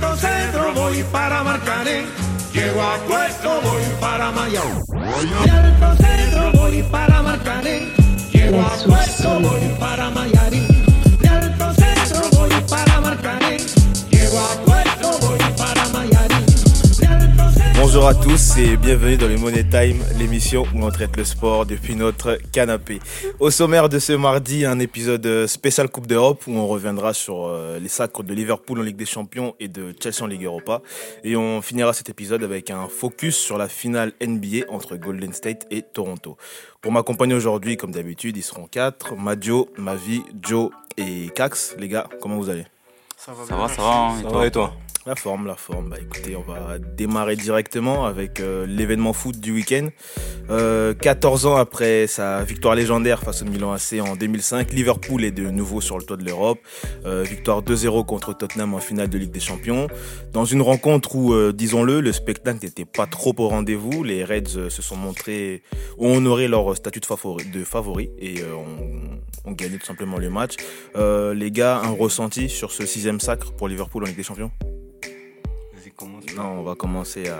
alto centro voy para Marcané. Llego a puesto, voy para Mayao. Alto centro voy para Marcané. Llego a puesto, voy para Mayarín. Bonjour à tous et bienvenue dans le Money Time, l'émission où on traite le sport depuis notre canapé. Au sommaire de ce mardi, un épisode spécial Coupe d'Europe où on reviendra sur euh, les sacres de Liverpool en Ligue des Champions et de Chelsea en Ligue Europa. Et on finira cet épisode avec un focus sur la finale NBA entre Golden State et Toronto. Pour m'accompagner aujourd'hui, comme d'habitude, ils seront quatre. Madio, Mavi, Joe et Cax. Les gars, comment vous allez? Ça va, ça va. hein, et Ça toi? va et toi? La forme, la forme. Bah écoutez, on va démarrer directement avec euh, l'événement foot du week-end. Euh, 14 ans après sa victoire légendaire face au Milan AC en 2005, Liverpool est de nouveau sur le toit de l'Europe. Euh, victoire 2-0 contre Tottenham en finale de Ligue des Champions. Dans une rencontre où, euh, disons-le, le spectacle n'était pas trop au rendez-vous, les Reds euh, se sont montrés, ont honoré leur statut de favori, et euh, ont, gagné tout simplement le match. Euh, les gars, un ressenti sur ce sixième sacre pour Liverpool en Ligue des Champions? Non, on va commencer à.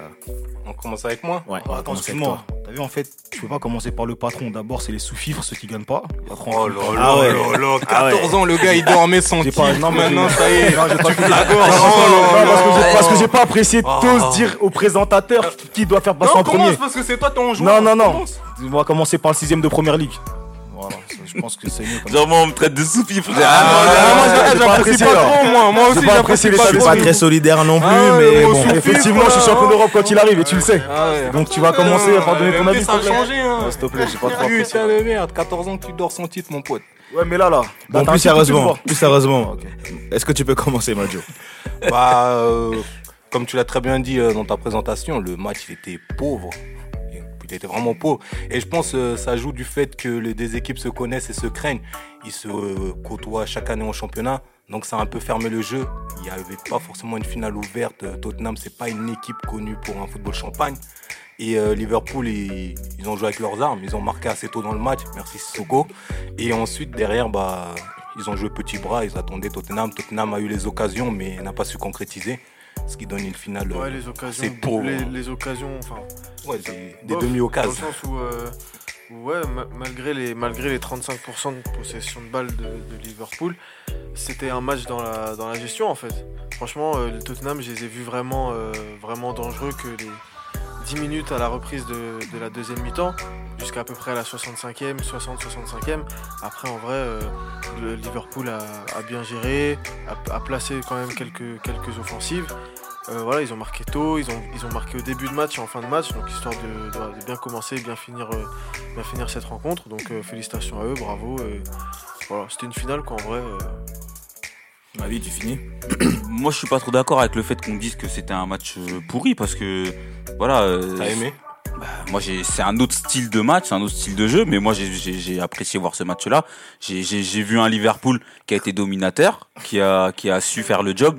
On commence avec moi Ouais, on va Attends, commencer avec excuse-moi. T'as vu, en fait, tu peux pas commencer par le patron. D'abord, c'est les sous-fifres, ceux qui gagnent pas. Après, on Oh là là Ah ouais. là là, Ah ouais. 14 ans, le gars il dormait titre. pas, non, mais Maintenant, ça y est. Non, j'ai pas tu la gorge. Non, Oh là parce que j'ai- là. parce que j'ai pas apprécié Oh. t'oses dire au présentateur qui doit faire passer Non, en premier. commence parce que c'est toi ton Non, joueur. non, non. Commence. On va commencer par le sixième de première ligue. Je pense que c'est mieux comme. Genre, moi, on me traite de soupif, frère. Ah, non, j'apprécie pas trop, moi. Moi aussi, j'apprécie pas. C'est trop. pas très solidaire non plus, Ah mais bon. Effectivement, je suis champion d'Europe quand il arrive et tu le sais. Ah. Donc tu vas commencer par donner ton avis. Ça a s'il te plaît. changé, hein. S'il te plaît, j'ai pas trop apprécié. Putain de merde, 14 ans que tu dors sans titre, mon pote. Ouais, mais là, là. Bon, un plus sérieusement, plus sérieusement. Est-ce que tu peux commencer, Majo? Bah, euh, comme tu l'as très bien dit euh, dans ta présentation, le match il était pauvre. Était vraiment pauvre. Et je pense que ça joue du fait que les deux équipes se connaissent et se craignent. Ils se euh, côtoient chaque année en championnat. Donc ça a un peu fermé le jeu. Il n'y avait pas forcément une finale ouverte. Euh, Tottenham, c'est pas une équipe connue pour un football champagne. Et euh, Liverpool, ils, ont joué avec leurs armes. Ils ont marqué assez tôt dans le match. Merci Sissoko. Et ensuite, derrière, bah, ils ont joué petit bras. Ils attendaient Tottenham. Tottenham a eu les occasions, mais n'a pas su concrétiser. Ce qui donne une finale. Ouais, euh, les occasions. c'est pauvre. Les, les occasions, enfin. ouais, des, demi-occasions. Dans le sens où, euh, ouais, ma- malgré, les, malgré les 35% de possession de balles de, de Liverpool, c'était un match dans la, dans la gestion en fait. Franchement, euh, le Tottenham, je les ai vus vraiment, euh, vraiment dangereux que les 10 minutes à la reprise de, de la deuxième mi-temps, jusqu'à peu près la 65e, 60-65e. Après, en vrai, euh, le Liverpool a, bien géré, a, placé quand même quelques, quelques offensives. Euh, voilà, ils ont marqué tôt, ils ont, ils ont marqué au début de match et en fin de match, donc histoire de, bien commencer et bien finir, euh, bien finir cette rencontre. Donc félicitations à eux, bravo. et voilà, c'était une finale qu'en vrai. euh, Ma vie, tu finis? Moi, je suis pas trop d'accord avec le fait qu'on dise que c'était un match euh, pourri parce que, voilà. euh, T'as aimé? bah, Moi, j'ai, c'est un autre style de match, c'est un autre style de jeu, mais moi, j'ai, j'ai, j'ai apprécié voir ce match-là. J'ai, j'ai, j'ai vu un Liverpool qui a été dominateur, qui a, qui a su faire le job,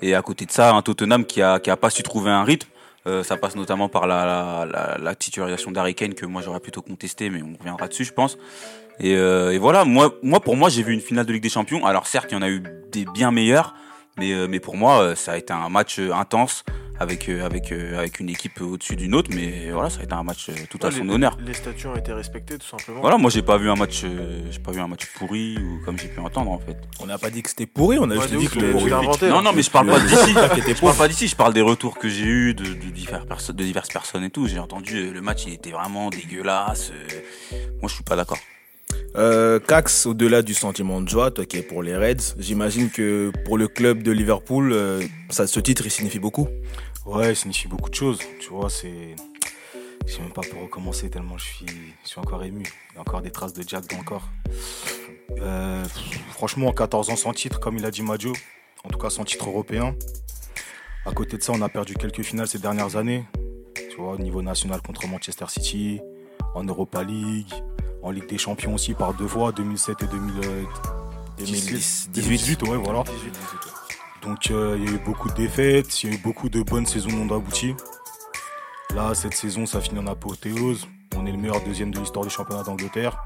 et à côté de ça, un Tottenham qui a, qui a pas su trouver un rythme. Euh, ça passe notamment par la, la, la, la titularisation d'Harry Kane que moi j'aurais plutôt contesté, mais on reviendra dessus, je pense. Et, euh, et voilà, moi, moi pour moi, j'ai vu une finale de Ligue des Champions. Alors certes, il y en a eu des bien meilleurs, mais, euh, mais pour moi, euh, ça a été un match euh, intense avec, euh, avec, euh, avec une équipe au-dessus d'une autre. Mais voilà, ça a été un match euh, tout à son les, honneur. Les statuts ont été respectés tout simplement. Voilà, moi j'ai pas vu un match, euh, j'ai pas vu un match pourri ou comme j'ai pu entendre en fait. On n'a pas dit que c'était pourri, on a Ouais, juste dit que le. l'as inventé, Non, hein. non, mais je parle pas Le- d'ici. le- Je parle pas d'ici, je parle des retours que j'ai eu de, de, divers perso- de diverses personnes et tout. J'ai entendu euh, le match, il était vraiment dégueulasse. euh. Moi, je suis pas d'accord. Euh, Cax, au-delà du sentiment de joie, toi qui es pour les Reds, j'imagine que pour le club de Liverpool, euh, ça, ce titre, il signifie beaucoup. Ouais, il signifie beaucoup de choses. Tu vois, c'est. Je sais même pas pour recommencer tellement je suis, je suis encore ému. Il y a encore des traces de Jack dans le corps. Euh, franchement, 14 ans sans titre, comme il a dit Majo. En tout cas, sans titre européen. À côté de ça, on a perdu quelques finales ces dernières années. Tu vois, au niveau national contre Manchester City, en Europa League, en Ligue des Champions aussi par deux fois, 2007 et 2000, euh, 2010, 2018. ouais, voilà. Donc euh, il y a eu beaucoup de défaites, il y a eu beaucoup de bonnes saisons non abouties. Là, cette saison, ça finit en apothéose. On est le meilleur deuxième de l'histoire du championnat d'Angleterre.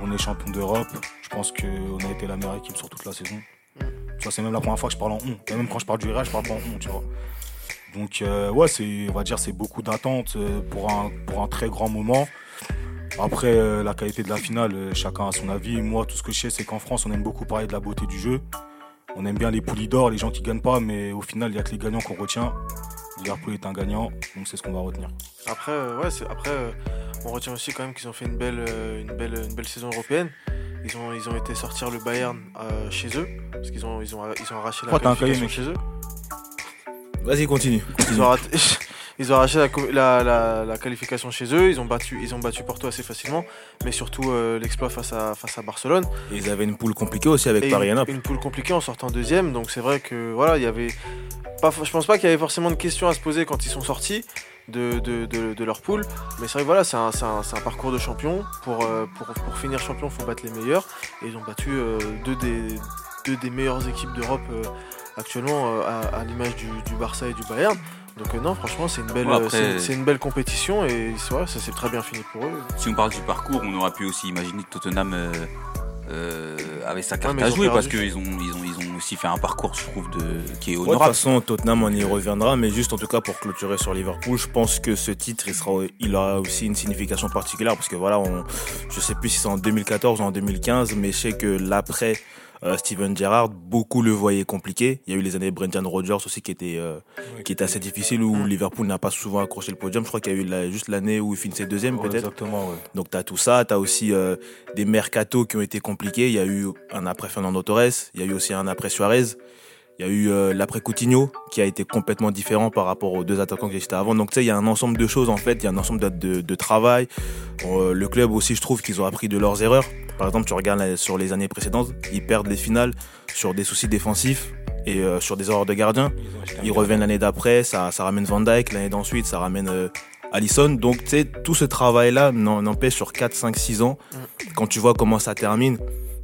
On est champion d'Europe. Je pense qu'on a été la meilleure équipe sur toute la saison. Tu vois, c'est même la première fois que je parle en on. Et même quand je parle du Real, je parle pas en on, tu vois. Donc, euh, ouais, c'est, on va dire, c'est beaucoup d'attentes pour un, pour un très grand moment. Après, euh, la qualité de la finale, euh, chacun a son avis. Moi, tout ce que je sais, c'est qu'en France, on aime beaucoup parler de la beauté du jeu. On aime bien les poulies d'or, les gens qui gagnent pas, mais au final, il y a que les gagnants qu'on retient. Liverpool est un gagnant, donc c'est ce qu'on va retenir. Après, euh, ouais, après euh, on retient aussi quand même qu'ils ont fait une belle, euh, une belle, une belle saison européenne. Ils ont, ils ont été sortir le Bayern euh, chez eux, parce qu'ils ont, ils ont, ils ont arraché la Pourquoi t'as un qualification cahier, chez eux. Vas-y, continue. Ils ont, raté- ils ont arraché la, co- la, la- la qualification chez eux, ils ont battu, ils ont battu Porto assez facilement, mais surtout euh, l'exploit face à, face à Barcelone. Et ils avaient une poule compliquée aussi avec Et Paris une, une poule compliquée en sortant deuxième, donc c'est vrai que voilà, il y avait pas, je pense pas qu'il y avait forcément de questions à se poser quand ils sont sortis de, de, de- de leur poule, mais c'est vrai que voilà, c'est un, un- parcours de champion. Pour, euh, pour, pour finir champion, il faut battre les meilleurs, et ils ont battu euh, deux, des, deux des meilleures équipes d'Europe euh, actuellement à, à l'image du, du Barça et du Bayern. Donc euh, non, franchement, c'est une belle, Ouais, euh, après- c'est- c'est une belle compétition et c'est vrai, ça s'est très bien fini pour eux. Si on parle du parcours, on aurait pu aussi imaginer que Tottenham euh, euh, avait sa carte mais à jouer parce qu'ils ont, ils ont, ils ont aussi fait un parcours, je trouve, de, qui est Ouais, de toute honorable. façon, Tottenham, on y reviendra, mais juste en tout cas pour clôturer sur Liverpool, je pense que ce titre, il, sera, il aura aussi une signification particulière parce que voilà, on, je sais plus si c'est en 2014 ou en 2015, mais je sais que l'après euh, Steven Gerrard, beaucoup le voyaient compliqué. Il y a eu les années Brendan Rodgers aussi qui étaient, euh, qui étaient assez difficiles où Liverpool n'a pas souvent accroché le podium. Je crois qu'il y a eu la- juste l'année où il finissait deuxième peut-être. Exactement, ouais. Donc tu as tout ça, tu as aussi euh, des mercatos qui ont été compliqués. Il y a eu un après Fernando Torres, il y a eu aussi un après Suarez, il y a eu euh, l'après Coutinho qui a été complètement différent par rapport aux deux attaquants qui existaient avant. Donc tu sais, il y a un ensemble de choses en fait, il y a un ensemble de, de, de travail. Euh, le club aussi, je trouve qu'ils ont appris de leurs erreurs. Par exemple, tu regardes sur les années précédentes, ils perdent les finales sur des soucis défensifs et euh, sur des erreurs de gardien. Ils reviennent l'année d'après, ça, ça ramène Van Dyke, l'année d'ensuite, ça ramène euh, Allison. Donc, tu sais, tout ce travail-là n'empêche sur 4, 5, 6 ans. Quand tu vois comment ça termine,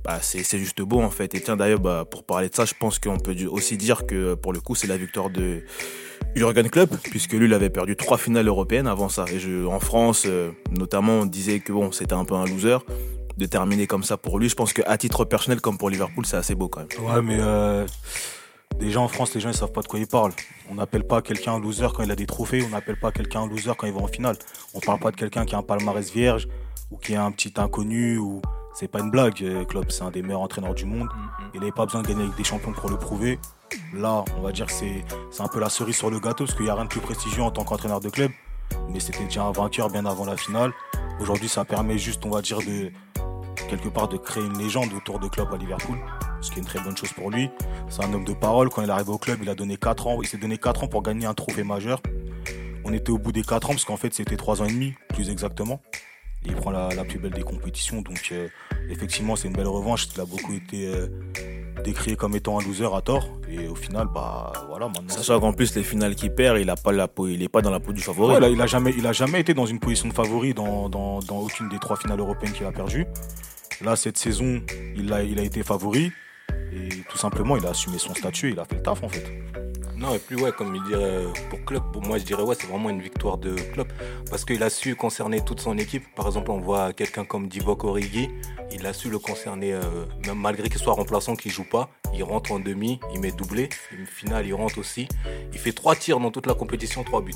bah, c'est juste beau en fait. Et tiens, d'ailleurs, bah, pour parler de ça, je pense qu'on peut aussi dire que pour le coup, c'est la victoire de Jurgen Klopp, puisque lui, il avait perdu trois finales européennes avant ça. Et en France, euh, notamment, on disait que bon, c'était un peu un loser. De terminer comme ça pour lui, je pense qu'à titre personnel, comme pour Liverpool, c'est assez beau quand même. Ouais, mais euh, déjà en France, les gens ils savent pas de quoi ils parlent. On n'appelle pas quelqu'un un loser quand il a des trophées, on n'appelle pas quelqu'un un loser quand il va en finale. On parle pas de quelqu'un qui a un palmarès vierge ou qui est un petit inconnu ou c'est pas une blague. euh, Klopp, c'est un des meilleurs entraîneurs du monde. Il n'avait pas besoin de gagner avec des champions pour le prouver. Là, on va dire que c'est c'est un peu la cerise sur le gâteau parce qu'il n'y a rien de plus prestigieux en tant qu'entraîneur de club. Mais c'était déjà un vainqueur bien avant la finale. Aujourd'hui, ça permet juste, on va dire, de quelque part de créer une légende autour de Klopp à Liverpool, ce qui est une très bonne chose pour lui. C'est un homme de parole. Quand il arrive au club, il a donné 4 ans. Il s'est donné 4 ans pour gagner un trophée majeur. On était au bout des 4 ans parce qu'en fait, c'était 3 ans et demi, plus exactement. Et il prend la, la plus belle des compétitions. Donc, euh, effectivement, c'est une belle revanche. Il a beaucoup été euh, décrié comme étant un loser à tort. Et au final, bah voilà, maintenant. Sachant qu'en plus, les finales qu'il perd, il a pas la peau, il est pas dans la peau du favori. Ouais, là, il a jamais, il a jamais été dans une position de favori dans, dans, dans aucune des trois finales européennes qu'il a perdues. Là, cette saison, il a, il a été favori. Et tout simplement, il a assumé son statut et il a fait le taf en fait. Non, et plus, ouais, comme il dirait euh, pour Klopp, moi, je dirais, ouais, c'est vraiment une victoire de Klopp. Parce qu'il a su concerner toute son équipe. Par exemple, on voit quelqu'un comme Divock Origi, il a su le concerner, euh, même malgré qu'il soit remplaçant, qu'il joue pas. Il rentre en demi, il met doublé. Une finale, il rentre aussi. Il fait trois tirs dans toute la compétition, trois buts.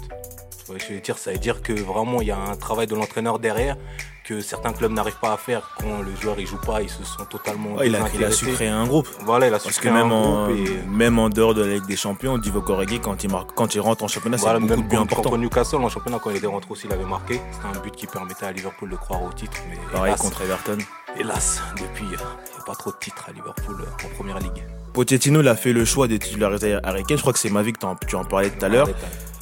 Ouais, je veux dire, ça veut dire que vraiment, il y a un travail de l'entraîneur derrière que certains clubs n'arrivent pas à faire quand le joueur il joue pas, ils se sont totalement Ouais, il, a, il a su créer un groupe. Voilà, il a su Parce que créer un même en, groupe et- même en dehors de la Ligue des Champions, Divock Origi, quand il, marque, quand il rentre en championnat, Voilà, c'est beaucoup de buts importants. contre Newcastle en championnat, quand il était rentré aussi, il avait marqué. C'était un but qui permettait à Liverpool de croire au titre. Mais Pareil hélas, contre Everton. hélas, depuis, il n'y a pas trop de titres à Liverpool en première ligue. Pochettino, il a fait le choix de titulariser Harry Kane. Je crois que c'est Mavic, tu en parlais tout à l'heure,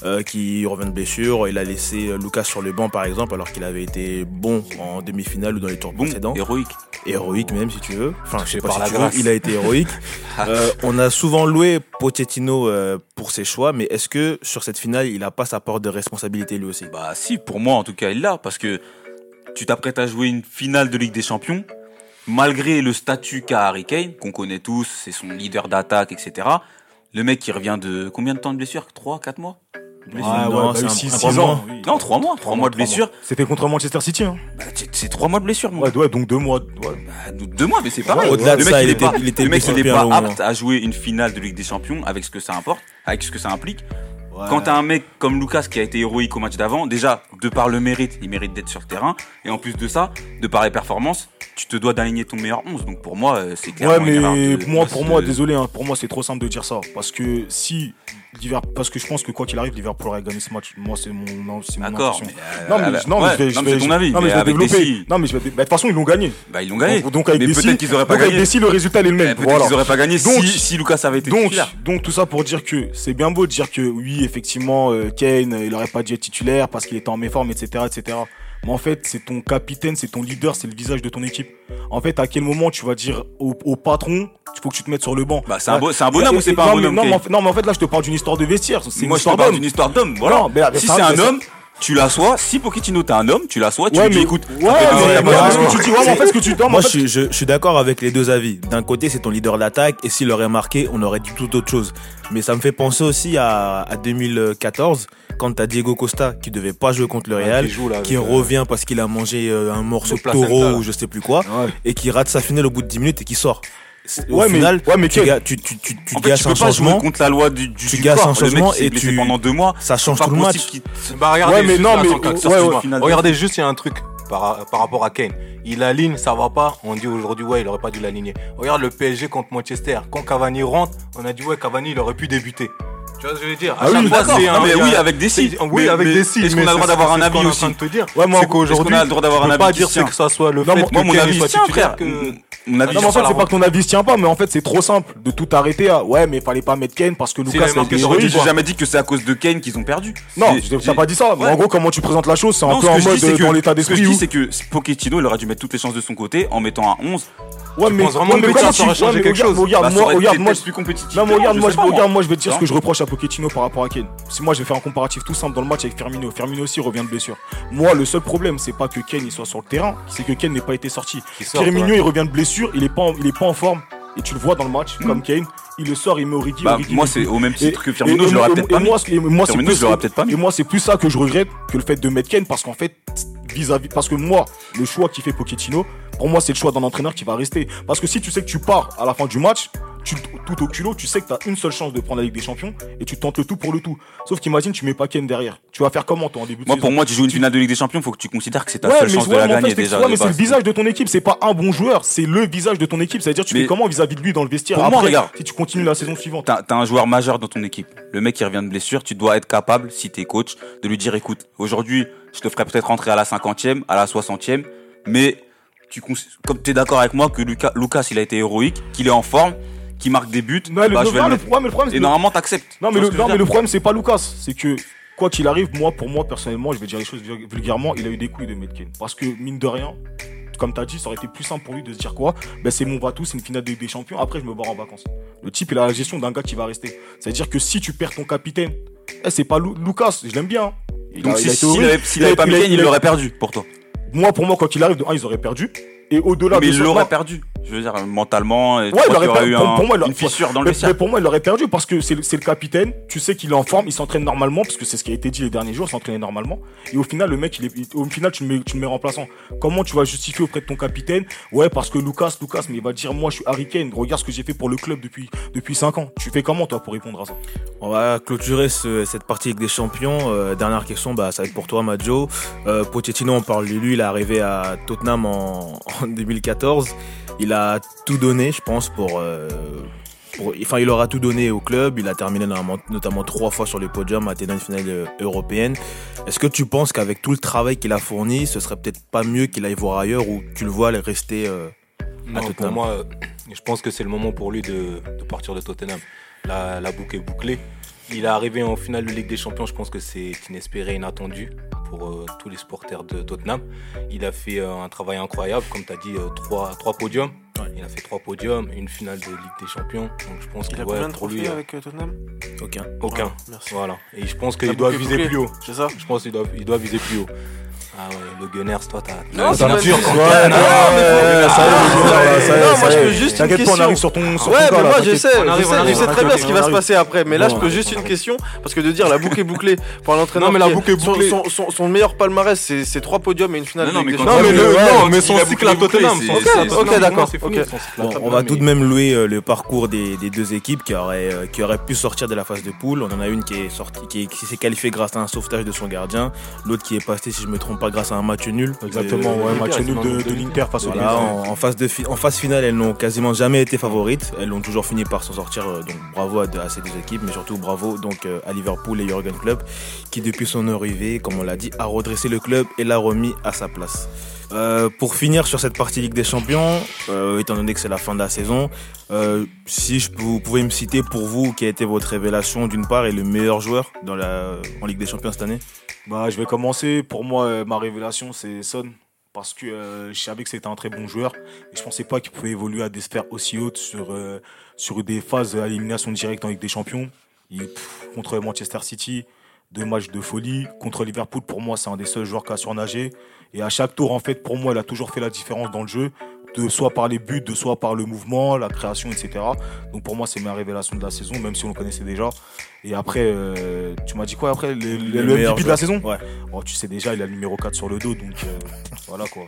euh, qui revient de blessure. Il a laissé euh, Lucas sur le banc, par exemple, alors qu'il avait été bon en demi-finale ou dans les tours Bon, précédents. héroïque. héroïque même si tu veux. Enfin, je sais pas par si la tu veux, il a été héroïque. Euh, on a souvent loué Pochettino euh, pour ses choix, mais est-ce que sur cette finale, il a pas sa part de responsabilité lui aussi? Bah si, pour moi en tout cas, il l'a, parce que tu t'apprêtes à jouer une finale de Ligue des Champions, malgré le statut qu'a Harry Kane, qu'on connaît tous, c'est son leader d'attaque, etc. Le mec qui revient de combien de temps de blessure? 3, 4 mois? Ouais, Non, c'est bah, ans. mois. oui. Non, 3 mois, 3 mois de blessure. C'était contre Manchester City, hein. Bah, c'est- c'est 3 mois de blessure, mon Ouais, donc deux mois. ouais. Bah, deux mois, mais c'est pareil. Au-delà de le mec, ça, il était- pas, il était le mec, il est pas apte à jouer une finale de Ligue des Champions avec ce que ça importe, avec ce que ça implique. Ouais. Quand t'as un mec comme Lucas qui a été héroïque au match d'avant, déjà, de par le mérite, il mérite d'être sur le terrain. Et en plus de ça, de par les performances, tu te dois d'aligner ton meilleur 11. Donc pour moi, euh, c'est clairement Ouais, mais de- moi, de- pour moi, de- désolé, hein, pour moi, c'est trop simple de dire ça. Parce que si parce que je pense que quoi qu'il arrive, Liverpool aurait gagné ce match. Moi, c'est mon, mon D'accord, euh, Non, mais, non, mais je vais, je non, mais vais- c'est ton avis. non, mais mais je vais développer. Non, mais je vais, bah, de toute façon, ils l'ont gagné. bah, ils l'ont gagné. Donc, donc avec peut-être qu'ils auraient pas donc, avec gagné. Dessy, le résultat est le même. Peut-être Voilà. qu'ils auraient pas gagné Donc- si, si Lucas avait été Donc, titulaire. donc tout ça pour dire que c'est bien beau de dire que oui, effectivement, euh, Kane, il aurait pas dû être titulaire parce qu'il était en méforme, etc., etc. Mais en fait, c'est ton capitaine, c'est ton leader, c'est le visage de ton équipe. En fait, à quel moment tu vas dire au, au patron, il faut que tu te mettes sur le banc? Bah, c'est un, beau- c'est un bonhomme ou c'est pas un bonhomme non, mais en Kane fait, non, mais en fait, là, je te parle d'une histoire de vestiaire. C'est une Moi, je te parle d'une histoire d'homme. Voilà. Non, mais là, mais si c'est un homme, tu l'assois. Si Pochettino, t'es un homme, tu l'assois. Tu Ouais, lui dis, mais écoute, ouais, mais- mais en fait, ce que tu dis, ouais, mais en fait, ce que tu non, mais en Moi, je fait, suis, je, je suis d'accord avec les deux avis. D'un côté, c'est ton leader d'attaque, et s'il aurait marqué, on aurait dit tout autre chose. Mais ça me fait penser aussi à, à 2014, quand t'as Diego Costa, qui devait pas jouer contre le Ouais, Real, qui joue, là, qui avec, euh, revient parce qu'il a mangé euh, un morceau de taureau là. ou je sais plus quoi, Ouais. et qui rate sa finale au bout de 10 minutes et qui sort. Au Ouais, mais- final, ouais, mais tu, quel- ga- tu, tu, tu, tu En fait, gâches tu un jouer changement, contre la loi du, du, tu du gâches corps. un changement et tu- pendant deux mois. ça change tout le match. Bah regardez, Ouais, mais juste non, mais- que- ouais, Regardez juste, il y a un truc par, par rapport à Kane. Il aligne, ça va pas. On dit aujourd'hui, ouais, il aurait pas dû l'aligner. Regarde le PSG contre Manchester. Quand Cavani rentre, on a dit, ouais, Cavani, il aurait pu débuter. Tu vois ce que je veux dire? À Ah oui, chaque fois, D'accord. c'est Non, un- mais il y a- oui, avec des c'est- Oui, avec des signes. Est-ce qu'on a le droit c'est- d'avoir un c'est avis aussi te dire. Ouais, moi, c'est qu'aujourd'hui, qu'on a le droit d'avoir un pas avis qui dire tient que ça soit le Non, fait moi, que Moi, mon Kane avis, soit tiens, titulaire frère. que. Mon avis, Non, mais en sur fait, la c'est pas que ton avis se tient pas, mais en fait, c'est trop simple de tout arrêter à ouais, mais fallait pas mettre Kane parce que Lucas avait a marqué, été héroïque. J'ai jamais dit que c'est à cause de Kane qu'ils ont perdu. Non, C'est- je- j'ai- t'as pas dit ça. Mais Ouais. en gros, comment tu présentes la chose, c'est un Non, peu ce en que je mode dis, c'est euh, que- dans l'état Ce que d'esprit je où. dis, c'est que Pochettino, il aurait dû mettre toutes les chances de son côté en mettant un 11. Ouais, mais penses vraiment ouais, que mais ça comment aurait tu- changé ouais, mais quelque regarde, chose Regarde, Bah, moi, regarde, moi, plus compétitif. Non, mais regarde, je moi, je, regarde, moi, je vais te dire ce que je reproche à Pochettino par rapport à Kane. Si moi, je vais faire un comparatif tout simple dans le match avec Firmino. Firmino aussi revient de blessure. Moi, le seul problème, c'est pas que Kane il soit sur le terrain, c'est que Kane n'ait pas été sorti. Sort, Firmino, ouais. il revient de blessure, il est pas, en, il est pas en forme. Et tu le vois dans le match, comme Kane, il le sort, il met Origi. Bah, moi, c'est au même Et- titre que Firmino, et- je l'aurais peut-être pas je mis. Et moi, c'est plus ça que je regrette que le fait de mettre Kane parce qu'en fait, vis-à-vis, parce que moi, le choix qui fait Pochettino, pour moi, c'est le choix d'un entraîneur qui va rester. Parce que si tu sais que tu pars à la fin du match, tu, tout au culot, tu sais que tu as une seule chance de prendre la Ligue des Champions et tu tentes le tout pour le tout. Sauf qu'imagine, tu mets pas Kane derrière. Tu vas faire comment toi en début de Moi, saison pour moi, tu joues une finale de Ligue des Champions, faut que tu considères que c'est ta Ouais, seule mais, chance de la mais en fait, gagner c'est- déjà. ouais, de mais c'est le visage de ton équipe, c'est pas un bon joueur, c'est le visage de ton équipe. C'est-à-dire, tu Mais- fais comment vis-à-vis de lui dans le vestiaire Pour moi, regarde. si tu continues la saison suivante. T'as t'as un joueur majeur dans ton équipe. Le mec qui revient de blessure, tu dois être capable, si t'es coach, de lui dire écoute, aujourd'hui, je te ferai peut-être rentrer à la 50e, à la 60e, mais tu comme t'es d'accord avec moi que Lucas, Lucas, il a été héroïque, qu'il est en forme, qu'il marque des buts, Non, le, bah, le- je vais non, le le- mettre. ouais, mais le problème, c'est Et normalement, t'acceptes. Non, Tu mais, le, non, mais le problème, c'est pas Lucas. C'est que, quoi qu'il arrive, moi, pour moi, personnellement, je vais dire les choses vul- vulgairement, il a eu des couilles de Metken. Parce que, mine de rien, comme t'as dit, ça aurait été plus simple pour lui de se dire quoi? Ben, c'est mon bateau, c'est une finale de des Champions, après, je me barre en vacances. Le type, il a la gestion d'un gars qui va rester. C'est-à-dire que si tu perds ton capitaine, eh, c'est pas Lu- Lucas, je l'aime bien. Il Donc, si- s'il horrible. avait, s'il Il a- avait pas Kane, il l'aurait perdu pour toi. Moi, pour moi, quoi qu'il arrive, de un, ils auraient perdu. Et au-delà mais de il l'aurait non, perdu. Je veux dire, mentalement, Ouais, il aurait aurait eu pour- un- pour moi, il aurait- une fissure dans le Mais, vestiaire. mais pour moi, il l'aurait perdu parce que c'est le, capitaine. Tu sais qu'il est en forme, il s'entraîne normalement, parce que c'est ce qui a été dit les derniers jours, il s'entraînait normalement. Et au final, le mec, il est, il- au final, tu le, mets, tu le mets remplaçant. Comment tu vas justifier auprès de ton capitaine? Ouais, parce que Lucas, Lucas, mais il va dire, moi, je suis Harry Kane. Regarde ce que j'ai fait pour le club depuis depuis cinq ans. Tu fais comment toi pour répondre à ça? On va clôturer ce- cette partie avec des champions. Euh, dernière question, bah, ça va être pour toi, Majo. Euh, Pochettino, on parle de lui. Il est arrivé à Tottenham en, en 2014. Il a tout donné, je pense, pour, euh, pour- Enfin, il aura tout donné au club. Il a terminé notamment, trois fois sur le podium, atteint une finale euh, européenne. Est-ce que tu penses qu'avec tout le travail qu'il a fourni, ce serait peut-être pas mieux qu'il aille voir ailleurs ou tu le vois rester euh, Non, pour Tottenham. moi, je pense que c'est le moment pour lui de, de partir de Tottenham. La, la boucle est bouclée. Il est arrivé en finale de Ligue des Champions, je pense que c'est inespéré, inattendu pour euh, tous les supporters de Tottenham. Il a fait euh, un travail incroyable, comme tu as dit, euh, trois, trois podiums. Il a fait trois podiums, une finale de Ligue des Champions. Donc je pense Il que a ouais, combien de pour lui, trophées avec Tottenham? Aucun. aucun. Ah, Merci. Voilà. Et je pense qu'il doit viser plus haut. C'est ça? Je pense qu'il doit, il doit viser plus haut. Ah ouais, le Gunners, toi, t'as. Non, c'est quoi. Ouais, non, mais ça y est, ça y est, non, moi ça je peux juste une T'inquiète pas, on question. arrive sur ton sur ton Ouais, mais là, moi je sais, je sais, très bien ce qui va se passer après. Mais là, je peux juste une on question parce que de dire la boucle est bouclée pour un entraîneur. Non, mais la boucle est bouclée. Son, meilleur palmarès, c'est trois podiums et une finale. Non, mais quand- Non, mais, son a cycle à Tottenham. ok, d'accord, on va tout de même louer euh, le parcours des, deux équipes qui auraient, euh, qui auraient pu sortir de la phase de poule. On en a une qui est sortie, qui s'est qualifiée grâce à un sauvetage de son gardien, l'autre qui est passée, si je me trompe pas, grâce à un match nul. Exactement, ouais, match nul de, l'Inter face au Voilà, en, en phase de fi- en phase finale, elles n'ont quasiment jamais été favorites. Elles ont toujours fini par s'en sortir. euh, donc bravo à, à ces deux équipes, mais surtout bravo donc euh, à Liverpool et Jurgen Klopp, qui depuis son arrivée, comme on l'a dit, a redressé le club et l'a remis à sa place. Euh, pour finir sur cette partie Ligue des Champions, euh, étant donné que c'est la fin de la saison, euh, si je, vous pouvez me citer pour vous qui a été votre révélation d'une part et le meilleur joueur dans la, en Ligue des Champions cette année? Bah, je vais commencer. Pour moi, ma révélation, c'est Son. Parce que je savais que c'était un très bon joueur. Et je pensais pas qu'il pouvait évoluer à des sphères aussi hautes sur, sur des phases à élimination directe en Ligue des Champions. Contre Manchester City, deux matchs de folie. Contre Liverpool, pour moi, c'est un des seuls joueurs qui a surnagé. Et à chaque tour, en fait, pour moi, il a toujours fait la différence dans le jeu. De soit par les buts, de soit par le mouvement, la création, etc. Donc pour moi, c'est ma révélation de la saison, même si on le connaissait déjà. Et après, euh, tu m'as dit quoi après? Le, le- MVP de la saison? Ouais. Oh, tu sais déjà, il a le numéro 4 sur le dos, donc euh, voilà quoi.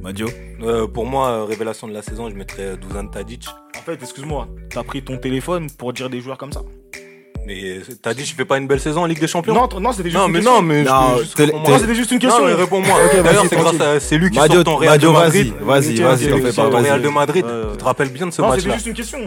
Madio? Euh, Pour moi, euh, révélation de la saison, je mettrais Dusan Tadic. En fait, excuse-moi, t'as pris ton téléphone pour dire des joueurs comme ça? Mais euh, Tadic, il fait pas une belle saison en Ligue des Champions Non, non, c'était juste non, une mais question. non, mais je Non. Non, c'était juste une question. Non, mais réponds-moi. D'ailleurs, c'est grâce à c'est lui qui Madio, sort ton Real Madio, de Madrid. vas-y, vas-y, t'en fais pas, ton vas-y. Real de Madrid. Ouais. Tu te rappelles bien de ce Non, c'était juste une question.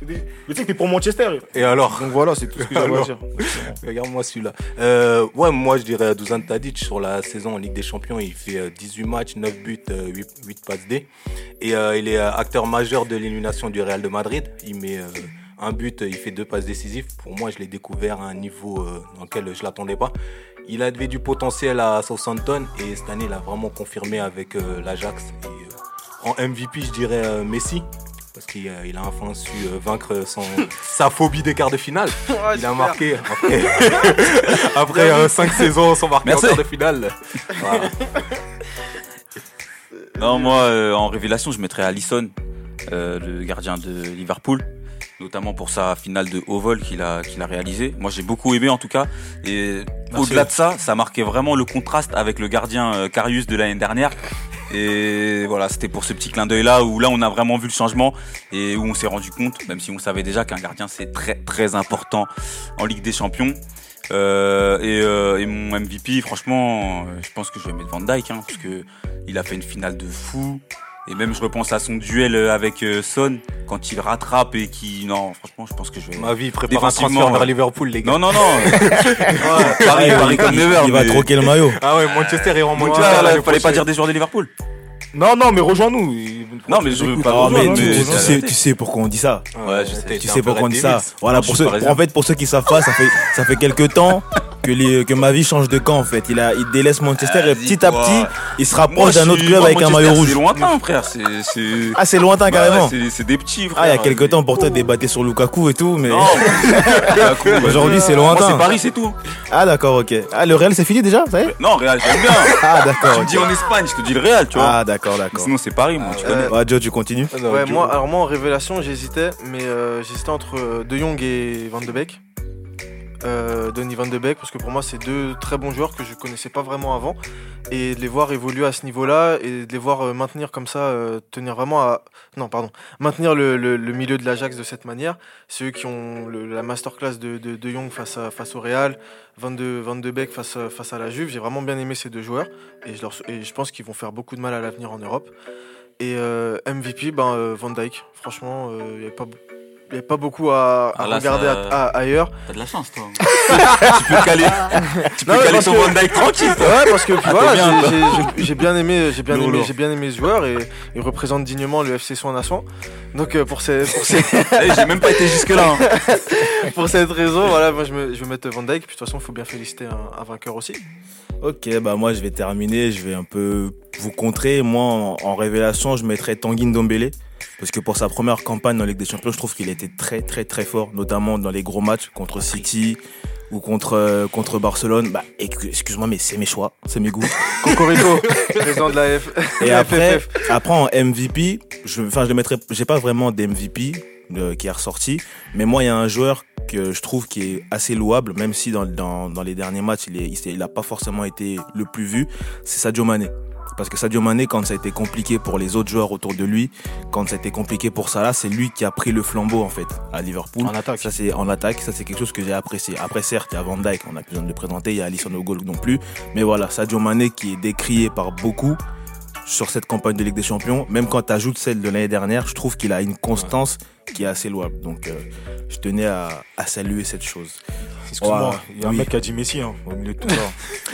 C'était- Mais tu sais que t'es pour Manchester. Et alors Donc voilà, c'est tout ce que j'avais à dire. Regarde-moi celui-là. Euh, ouais, moi je dirais Dusan Tadic sur la saison en Ligue des Champions. Il fait euh, 18 matchs, 9 buts, euh, 8, 8 passes D. Et euh, il est euh, acteur majeur de l'élimination du Real de Madrid. Il met euh, un but, euh, il fait deux passes décisives. Pour moi, je l'ai découvert à un niveau euh, dans lequel je l'attendais pas. Il avait du potentiel à Southampton et cette année, il a vraiment confirmé avec euh, l'Ajax. Et, en MVP, je dirais Messi. Parce qu'il a, enfin su vaincre son, sa phobie des quarts de finale. Il a marqué après, après 5 saisons sans marquer Merci. en quart de finale. Voilà. Non, moi, euh, en révélation, je mettrais Alisson, euh, le gardien de Liverpool, notamment pour sa finale de haut vol qu'il a, qu'il a réalisé. Moi, j'ai beaucoup aimé en tout cas. Et au-delà de ça, ça marquait vraiment le contraste avec le gardien euh, Karius de l'année dernière. Et voilà, c'était pour ce petit clin d'œil là où là on a vraiment vu le changement et où on s'est rendu compte, même si on savait déjà qu'un gardien c'est très très important en Ligue des Champions. Euh, et, euh, et mon MVP, franchement, je pense que je vais mettre Van Dyke, hein, parce que il a fait une finale de fou. Et même je repense à son duel avec euh, Son quand il rattrape et qui non franchement je pense que je vais Ma vie, il prépare un transfert vers ouais. Liverpool, les gars. non non non Paris, Ah, Paris il- comme il- never Il va troquer le maillot. Ah ouais, Manchester et en Ouais, Manchester. là, l'année fallait pas dire des joueurs de Liverpool Non, non, mais rejoins-nous. Il- Non, mais je veux pas rejoindre, mais tu, tu sais, tu sais pourquoi on dit ça. Ouais, je sais. Tu sais pourquoi on dit ça. Voilà, pour ceux, en fait, pour ceux qui savent pas, ça fait, ça fait quelques temps que, les, que ma vie change de camp en fait. Il, a, il délaisse Manchester et Vas-y, petit à petit, il se rapproche d'un autre club avec un maillot rouge. C'est lointain, frère. C'est, c'est... Ah, c'est lointain Bah, carrément. c'est, c'est des petits, frère. Ah, il y a quelques temps, pour toi, débattais sur Lukaku et tout, mais vas-y. aujourd'hui, c'est lointain. c'est Paris, c'est tout. Ah, d'accord, ok. Ah, le Real, c'est fini déjà, ça y est? Non, Real, j'aime bien. Ah, Tu d'accord. me ok. dis en Espagne, je te dis le Real, tu vois. Ah, d'accord, d'accord. Sinon, c'est Paris, moi, tu Ah, connais. ouais. Ouais, Joe, tu continues Ah, Ouais, Joe. moi, alors moi en révélation, j'hésitais, mais euh, j'hésitais entre euh, De Jong et Van de Beek. Euh, Donny Van de Beek, parce que pour moi, c'est deux très bons joueurs que je connaissais pas vraiment avant. Et de les voir évoluer à ce niveau-là et de les voir euh, maintenir comme ça, euh, tenir vraiment à. Non, pardon. Maintenir le, milieu de l'Ajax de cette manière. C'est eux qui ont la masterclass de, de, de Jong face, face au Real, Van de, Van de Beek face, à- face à la Juve. J'ai vraiment bien aimé ces deux joueurs et je, pense qu'ils vont faire beaucoup de mal à l'avenir en Europe. Et euh, MVP, ben, euh, Van Dyke. Franchement, il n'y avait pas. Il n'y avait pas beaucoup à, à Ah, là, regarder ça- à- à- ailleurs. T'as de la chance, toi. tu peux caler, tu peux Non, caler ton que- Dyke tranquille, toi. Ouais, parce que Ah, voilà, j'ai- bien aimé, j'ai bien aimé, bien aimé ce joueur et il représente dignement le FC Soin Soin. Donc euh, pour, ces, pour, ces- Eh, J'ai même pas été jusque-là. hein. pour cette raison, voilà, moi je, me- je vais mettre Van Dyke. Puis de toute façon, il faut bien féliciter un, un vainqueur aussi. Ok, bah moi je vais terminer, je vais un peu vous contrer. Moi en, en révélation, je mettrais Tanguy Ndombele parce que pour sa première campagne en Ligue des Champions, je trouve qu'il était très très très fort, notamment dans les gros matchs contre City, ou contre, euh, contre Barcelone, bah, excuse-moi, mais c'est mes choix, c'est mes goûts. Cocorico, président de la F. Et la après, après en MVP, je, enfin, je le mettrais, j'ai pas vraiment d'MVP euh, qui est ressorti, mais moi, il y a un joueur que je trouve qui est assez louable, même si dans, dans, dans les derniers matchs, il, est, il, il a pas forcément été le plus vu, c'est Sadio Mané. Parce que Sadio Mané, quand ça a été compliqué pour les autres joueurs autour de lui, quand ça a été compliqué pour Salah, c'est lui qui a pris le flambeau en fait à Liverpool. En attaque. Ça c'est en attaque, ça c'est quelque chose que j'ai apprécié. Après certes, il y a Van Dijk, on a plus besoin de le présenter, il y a Alisson au goal non plus, mais voilà, Sadio Mané qui est décrié par beaucoup sur cette campagne de Ligue des Champions, même quand tu ajoutes celle de l'année dernière, je trouve qu'il a une constance qui est assez louable. Donc euh, je tenais à, à saluer cette chose. Excuse-moi, il y a un mec qui a dit Messi hein, au milieu de tout ça.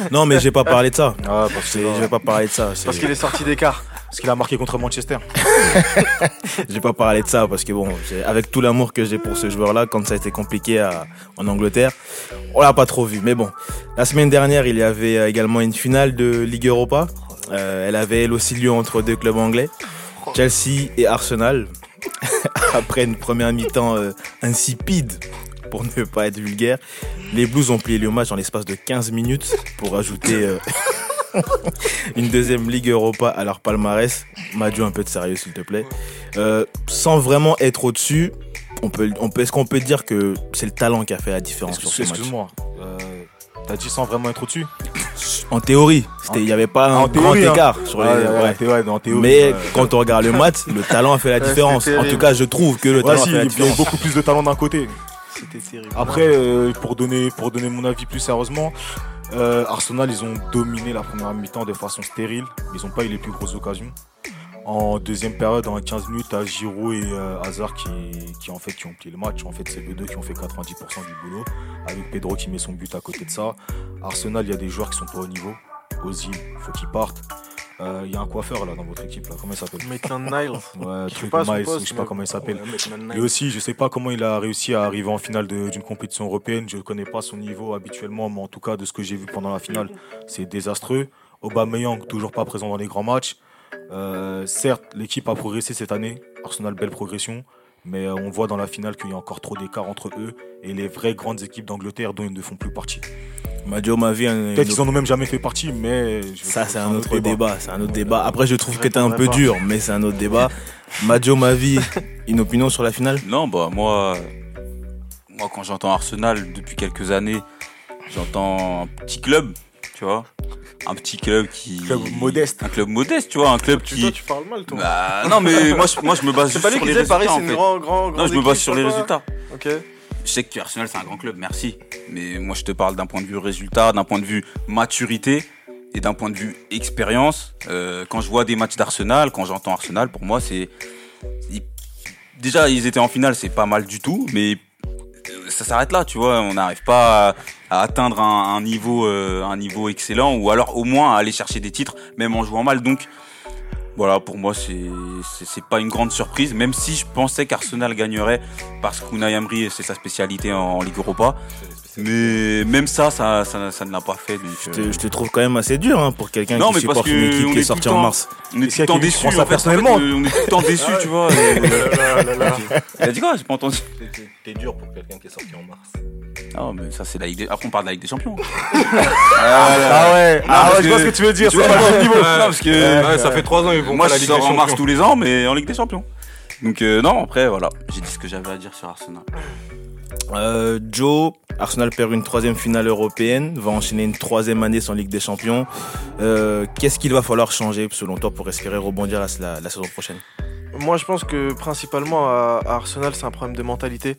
Non mais j'ai pas parlé de ça. ah, parce que- Je vais pas parler de ça. Parce qu'il est sorti d'écart. parce qu'il a marqué contre Manchester. Je vais pas parler de ça parce que bon, j'ai- avec tout l'amour que j'ai pour ce joueur-là, quand ça a été compliqué à- en Angleterre, on l'a pas trop vu. Mais bon, la semaine dernière, il y avait euh, également une finale de Ligue Europa. Euh, elle avait elle aussi lieu entre deux clubs anglais, Chelsea et Arsenal. Après une première mi-temps euh, insipide, pour ne pas être vulgaire, les Blues ont plié le match en l'espace de 15 minutes pour ajouter euh, une deuxième Ligue Europa à leur palmarès. Madio, un peu de sérieux, s'il te plaît. Sans vraiment être au-dessus, on peut, on peut, est-ce qu'on peut dire que c'est le talent qui a fait la différence sur ce match? Excuse-moi. T'as dit sans vraiment être au-dessus? En théorie, il n'y avait pas un grand hein. écart sur les. Ouais, ouais, ouais. t'es- ouais, en théorie, Mais quand on regarde le match, le talent a fait la Ouais, différence. En tout cas, je trouve que le Ouais, talent si, a fait la il y a différence. beaucoup plus de talent d'un côté. C'était terrible. Après, euh, pour, donner, pour donner mon avis plus sérieusement, euh, Arsenal, ils ont dominé la première mi-temps de façon stérile. Ils n'ont pas eu les plus grosses occasions. En deuxième période, en 15 minutes, t'as Giroud et euh, Hazard qui, qui, en fait, qui ont plié le match. En fait, c'est eux deux qui ont fait 90% du boulot. Avec Pedro qui met son but à côté de ça. Arsenal, il y a des joueurs qui sont pas au niveau. Ozil, faut qu'ils partent. Euh, Il y a un coiffeur là dans votre équipe là, comment il s'appelle? Maitland Niles. Ouais, truc pas à Miles, poste, je sais pas mais- comment il s'appelle. Ouais, Et aussi, je sais pas comment il a réussi à arriver en finale d'une compétition européenne. Je ne connais pas son niveau habituellement, mais en tout cas, de ce que j'ai vu pendant la finale, c'est désastreux. Aubameyang, toujours pas présent dans les grands matchs. Euh, certes, l'équipe a progressé cette année. Arsenal, belle progression. Mais euh, on voit dans la finale qu'il y a encore trop d'écart entre eux et les vraies grandes équipes d'Angleterre dont ils ne font plus partie. Madio m'a vu un. Peut-être qu'ils en ont même jamais fait partie, mais. Ça, c'est un autre débat. C'est un autre débat. Après, je trouve que t'es un peu dur, mais c'est un autre débat. Madio Mavi, une opinion sur la finale? Non, bah moi, moi quand j'entends Arsenal depuis quelques années, j'entends un petit club, tu vois, un petit club qui, Club modeste. un club modeste, tu vois, un club Tu, qui. toi, tu parles mal, toi. Bah, non mais moi, je, moi je me base c'est juste pas lui sur qui les disait Paris, résultats. c'est en une fait. grand, grand, Non, grande je me base équipe, sur les quoi. résultats. Ok. Je sais que Arsenal c'est un grand club, merci. Mais moi je te parle d'un point de vue résultat, d'un point de vue maturité et d'un point de vue expérience. Euh, quand je vois des matchs d'Arsenal, quand j'entends Arsenal, pour moi c'est déjà ils étaient en finale, c'est pas mal du tout, mais euh, ça s'arrête là, tu vois. On n'arrive pas à, à atteindre un, niveau euh, un niveau excellent ou alors au moins à aller chercher des titres, même en jouant mal. Donc voilà, pour moi, c'est pas une grande surprise, même si je pensais qu'Arsenal gagnerait parce Emery, c'est sa spécialité en Ligue Europa. Mais même ça, ça, ça, ça ne l'a pas fait. donc, je euh, te, je te trouve quand même assez dur hein, pour quelqu'un qui supporte une équipe qui est sortie en mars. on est tout le temps en fait, personnellement euh, on est tout le temps déçus, tu vois. Il a dit quoi J'ai pas entendu. T'es- dur pour quelqu'un qui est sorti en mars. Non, mais ça, c'est la Ligue des... Après, on parle de la Ligue des Champions. Ah ouais, ah ouais, je vois que- ce que tu veux dire. C'est pas le niveau. parce que Ouais, ça fait trois ans ils vont moi, pas la je Ligue sors des en mars tous les ans, mais en Ligue des Champions. Donc, euh, non, après, voilà. J'ai dit ce que j'avais à dire sur Arsenal. Euh, Joe, Arsenal perd une troisième finale européenne, va enchaîner une troisième année sans Ligue des Champions. Euh, Qu'est-ce qu'il va falloir changer selon toi pour espérer rebondir la, saison prochaine? Moi, je pense que principalement à, Arsenal, c'est un problème de mentalité.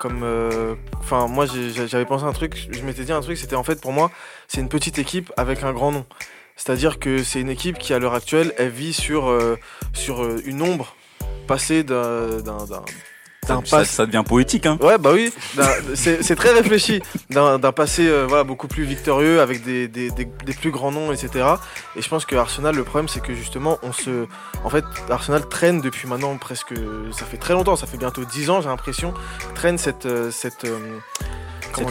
Comme, euh, enfin, moi, j'avais pensé un truc. Je m'étais dit un truc. C'était en fait pour moi, c'est une petite équipe avec un grand nom. C'est-à-dire que c'est une équipe qui, à l'heure actuelle, elle vit sur sur une ombre passée d'un d'un Ça, ça devient poétique, hein. Ouais, bah oui, c'est très réfléchi. D'un d'un passé euh, voilà, beaucoup plus victorieux, avec des, des, des- des plus grands noms, etc. Et je pense que Arsenal, le problème, c'est que justement, on se. En fait, Arsenal traîne depuis maintenant presque. Ça fait très longtemps, ça fait bientôt 10 ans, j'ai l'impression. Traîne cette. euh, cette euh,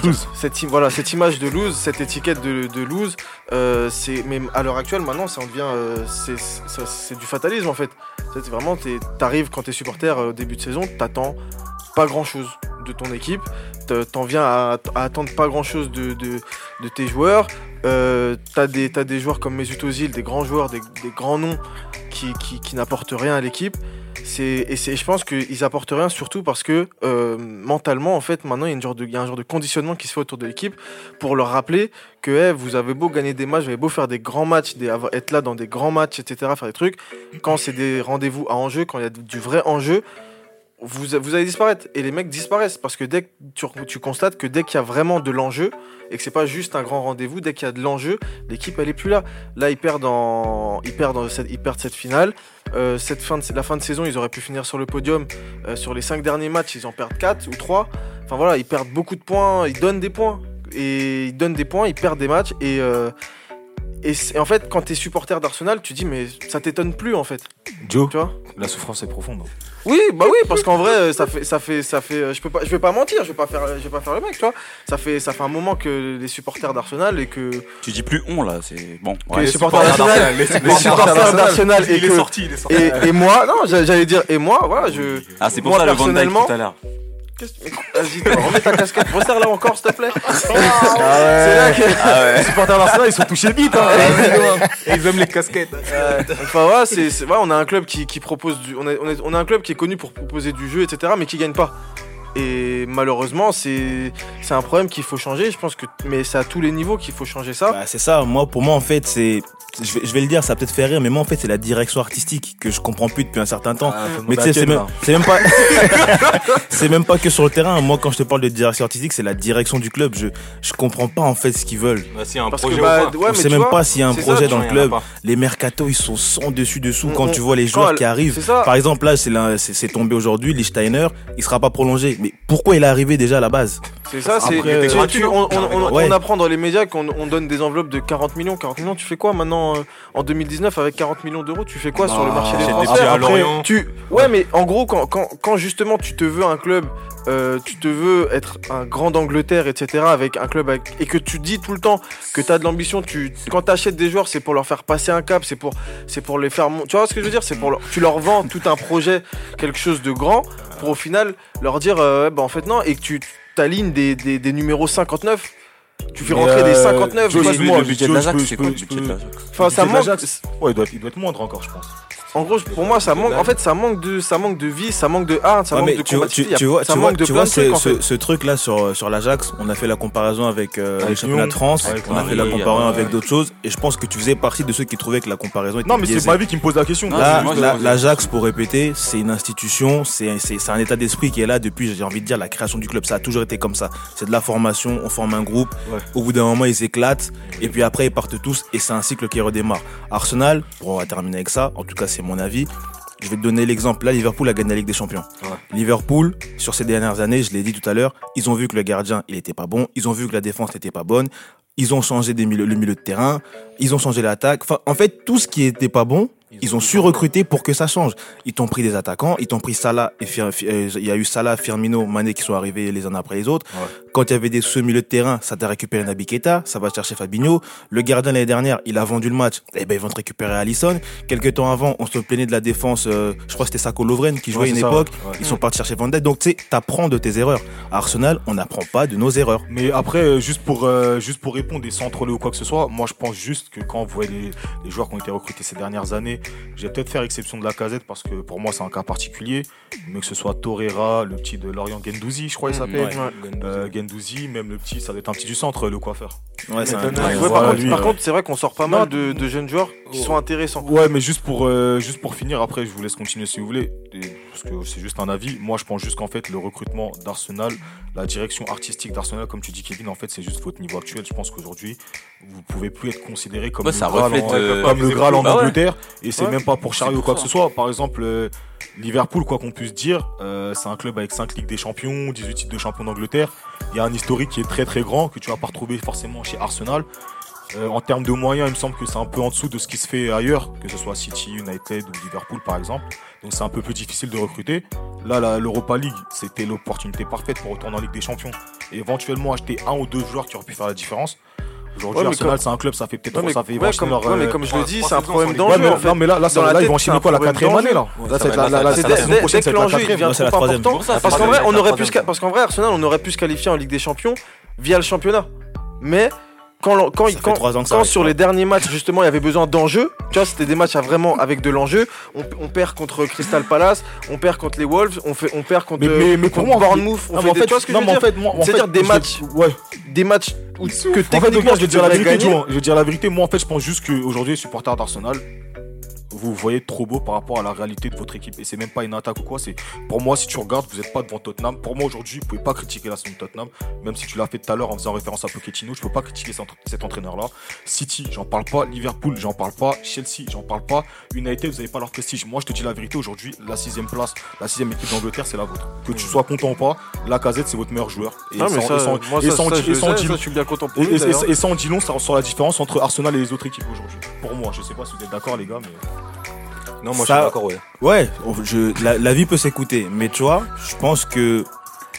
dire cette, im- voilà, cette image de lose, cette étiquette de, de lose, euh, c'est mais à l'heure actuelle maintenant ça en devient euh, c'est du fatalisme en fait. C'est vraiment t'arrives quand t'es supporter euh, au début de saison, t'attends pas grand chose de ton équipe. Te- T'en viens à, à attendre pas grand chose de, de, de tes joueurs. T'as des, t'as des joueurs comme Mesut Ozil, des grands joueurs, des, des grands noms qui, qui, qui n'apportent rien à l'équipe. Et je pense qu'ils apportent rien surtout parce que euh, mentalement, en fait, maintenant, il y, a un genre de conditionnement qui se fait autour de l'équipe pour leur rappeler que vous avez beau gagner des matchs, vous avez beau faire des grands matchs, être là dans des grands matchs, etc., faire des trucs, quand c'est des rendez-vous à enjeu, quand il y a du vrai enjeu, vous, vous allez disparaître. Et les mecs disparaissent parce que dès que tu, constates que dès qu'il y a vraiment de l'enjeu et que c'est pas juste un grand rendez-vous, dès qu'il y a de l'enjeu, l'équipe elle est plus là. Là ils perdent en, ils perdent ils perdent cette finale. Euh, cette fin de, la fin de saison, ils auraient pu finir sur le podium. Euh, sur les cinq derniers matchs, ils en perdent 4 ou 3 Enfin voilà, ils perdent beaucoup de points, ils donnent des points et ils donnent des points, ils perdent des matchs et euh, et, en fait, quand t'es supporter d'Arsenal, tu dis mais ça t'étonne plus en fait, Joe, tu vois la souffrance est profonde. hein. oui, bah oui, parce qu'en vrai, euh, ça fait, ça fait, ça fait. euh, Je peux pas, je vais pas mentir, je vais pas faire, je vais pas faire le mec, tu vois. Ça fait, ça fait un moment que les supporters d'Arsenal et que, Tu dis plus on là, c'est bon. ouais. les supporters d'Arsenal, les supporters d'Arsenal et Il est sorti, il est sorti. et, et moi, non, j'a- j'allais dire et moi, voilà, je. Ah, c'est pour moi, ça le Van Dyke personnellement- tout à l'heure. Qu'est-ce que- mais- Vas-y, toi, remets ta casquette, resserre là encore, s'il te plaît. C'est là que. Les supporters d'Arsenal, ils sont touchés vite. Hein. Et ils aiment les casquettes. Enfin voilà, c'est, c'est- voilà, on a un club qui, qui propose du, on a, on, a, on a un club qui est connu pour proposer du jeu, etc., mais qui gagne pas. Et malheureusement, c'est, c'est un problème qu'il faut changer. Je pense que, mais c'est à tous les niveaux qu'il faut changer ça. Bah, c'est ça, moi, pour moi, en fait, c'est. Je vais, je vais le dire, ça va peut-être faire rire, mais moi, en fait, c'est la direction artistique que je comprends plus depuis un certain temps. mais tu sais, c'est même, pas. c'est même pas que sur le terrain. Moi, quand je te parle de direction artistique, c'est la direction du club. Je, je comprends pas, en fait, ce qu'ils veulent. Bah, si, un Parce projet que bah, ou pas. ouais, On sait même vois, pas s'il y a un projet ça, dans le club. Les mercatos, ils sont sans dessus dessous. On- Quand on- tu vois les joueurs elle- qui arrivent. Par exemple, là, c'est la- c'est c'est tombé aujourd'hui, Lichtsteiner, il sera pas prolongé. Mais pourquoi il est arrivé déjà à la base? C'est ça, c'est. Euh, on, on- on- Ouais. on apprend dans les médias qu'on on donne des enveloppes de 40 millions. 40 millions, tu fais quoi maintenant euh, en 2019 avec 40 millions d'euros Tu fais quoi sur le marché des J'étais transferts tu... Ouais, mais en gros, quand, quand, quand justement tu te veux un club, euh, tu te veux être un grand d'Angleterre, etc., avec un club avec- et que tu dis tout le temps que tu as de l'ambition, tu... quand tu achètes des joueurs, c'est pour leur faire passer un cap, c'est pour, c'est pour les faire. Tu vois ce que je veux dire? C'est pour leur- Tu leur vends tout un projet, quelque chose de grand, pour au final leur dire, euh, bah en fait non, et que tu t'alignes des, des, des numéros 59. Tu fais rentrer des euh, 59, Joe, quoi. excuse- moi, le budget de l'Ajax, c'est quoi le budget de l'Ajax Enfin, ça manque. Ouais, il doit, il doit être moindre encore, je pense. En gros, pour moi, ça manque. En fait, ça manque de, ça manque de vie, ça manque de hard, ça Ouais, manque de tu, vois, tu, vois, ça tu vois, manque de tu plein vois de trucs, ce, en ce, fait. ce truc-là sur, sur l'Ajax, on a fait la comparaison avec euh, Avec les championnats de France, avec on a fait la comparaison avec d'autres choses, et je pense que tu faisais partie de ceux qui trouvaient que la comparaison était Non, mais c'est ma vie qui me pose la question. Là, l'Ajax, pour répéter, c'est une institution, c'est c'est- c'est un état d'esprit qui est là depuis, j'ai envie de dire, la création du club. Ça a toujours été comme ça. C'est de la formation, on forme un groupe, au bout d'un moment, ils éclatent, et puis après, ils partent tous, et c'est un cycle qui redémarre. Arsenal, pour on va terminer avec ça, en tout cas, c'est mon avis. Je vais te donner l'exemple. Là, Liverpool a gagné la Ligue des Champions. Ouais. Liverpool, sur ces dernières années, je l'ai dit tout à l'heure, ils ont vu que le gardien, il était pas bon. Ils ont vu que la défense n'était pas bonne. Ils ont changé des milieux- le milieu de terrain. Ils ont changé l'attaque. Enfin, en fait, tout ce qui était pas bon, ils ont su recruter pour que ça change. Ils t'ont pris des attaquants, ils t'ont pris Salah et Fir- euh, il y a eu Salah, Firmino, Mané qui sont arrivés les uns après les autres. Ouais. Quand il y avait des sous milieu de terrain, ça t'a récupéré Naby Keita, ça va chercher Fabinho. Le gardien l'année dernière, il a vendu le match. Eh ben ils vont te récupérer Alisson. Quelques temps avant, on se plaignait de la défense. euh, je crois que c'était Sako Lovren qui jouait Ouais, à une ça, époque. ouais. Ils sont partis chercher Van Dijk. Donc tu sais, t'apprends de tes erreurs. À Arsenal, on n'apprend pas de nos erreurs. Mais après, euh, juste pour, euh, juste pour répondre et sans troller ou quoi que ce soit, moi je pense juste que quand vous voyez les, les joueurs qui ont été recrutés ces dernières années, j'ai peut-être faire exception de la casette parce que pour moi c'est un cas particulier. Mais que ce soit Torreira, le petit de Lorient Gendouzi, je crois il s'appelle. Ouais. Gendouzi, même le petit, ça doit être un petit du centre, le coiffeur. Ouais, c'est un- Ouais, ouais, par contre, euh, contre, c'est vrai qu'on sort pas Non. mal de, de jeunes joueurs qui sont intéressants. Ouais, mais juste pour, euh, juste pour finir, après je vous laisse continuer si vous voulez, et- parce que c'est juste un avis. Moi je pense juste qu'en fait le recrutement d'Arsenal, la direction artistique d'Arsenal, comme tu dis Kevin, en fait c'est juste votre niveau actuel. Je pense qu'aujourd'hui vous pouvez plus être considéré comme le ça Graal, en, euh, comme le Graal en bah ouais. Angleterre, et c'est Ouais. même pas pour charrier ou quoi que ce soit. Par exemple, euh, Liverpool, quoi qu'on puisse dire, euh, c'est un club avec 5 Ligues des Champions, 18 titres de champion d'Angleterre. Il y a un historique qui est très très grand que tu vas pas retrouver forcément chez Arsenal. Euh, en termes de moyens, il me semble que c'est un peu en dessous de ce qui se fait ailleurs, que ce soit City, United ou Liverpool par exemple. Donc c'est un peu plus difficile de recruter. Là, l'Europa League, c'était l'opportunité parfaite pour retourner en Ligue des Champions et éventuellement acheter un ou deux joueurs qui auraient pu faire la différence. Aujourd'hui, Ouais, Arsenal, c'est un club, ça fait peut-être Ouais, mais, ça fait ouais, enchaîner comme, leur, ouais, mais comme je le dis, c'est un problème sans Ouais, en fait. non, mais là, ils vont un quoi la quatrième année là c'est la, la, la dès, que la l'enjeu devient trop important. Qu'en vrai, on aurait pu parce qu'en vrai, Arsenal, on aurait pu se qualifier en Ligue des Champions via le championnat. Mais quand, quand, quand, quand arrive sur les derniers matchs, justement, il y avait besoin d'enjeux, tu vois, c'était des matchs à vraiment avec de l'enjeu. On, on perd contre Crystal Palace, on perd contre les Wolves, on, fait, on perd contre, Mais, mais, mais contre pour moi, Bournemouth. On non, fait mais en des, fait, tu vois ce que non, je veux en dire fait, moi, en C'est-à-dire fait, des je- matchs- Ouais. Des matchs où, que En fait, techniquement, regarde, je vais tu dire la vérité. Joe. Je vais dire la vérité. Moi, en fait, je pense juste qu'aujourd'hui, les supporters d'Arsenal, vous voyez trop beau par rapport à la réalité de votre équipe. Et c'est même pas une attaque ou quoi. C'est pour moi, si tu regardes, vous n'êtes pas devant Tottenham. Pour moi, aujourd'hui, vous pouvez pas critiquer la saison de Tottenham. Même si tu l'as fait tout à l'heure en faisant référence à Pochettino, je peux pas critiquer cet, entraîneur-là. City, j'en parle pas. Liverpool, j'en parle pas. Chelsea, j'en parle pas. United, vous avez pas leur prestige. Moi, je te dis la vérité. Aujourd'hui, la sixième place, la sixième équipe d'Angleterre, c'est la vôtre. Que tu sois content ou pas, la casette, c'est votre meilleur joueur. Et sans- ça, et sans- ça, sur la différence entre Arsenal et les autres équipes aujourd'hui. Pour moi, je sais pas si vous êtes d'accord, les gars, mais. Non, moi Ça- je suis d'accord, ouais. Ouais, je, la, la vie peut s'écouter, mais tu vois, je pense que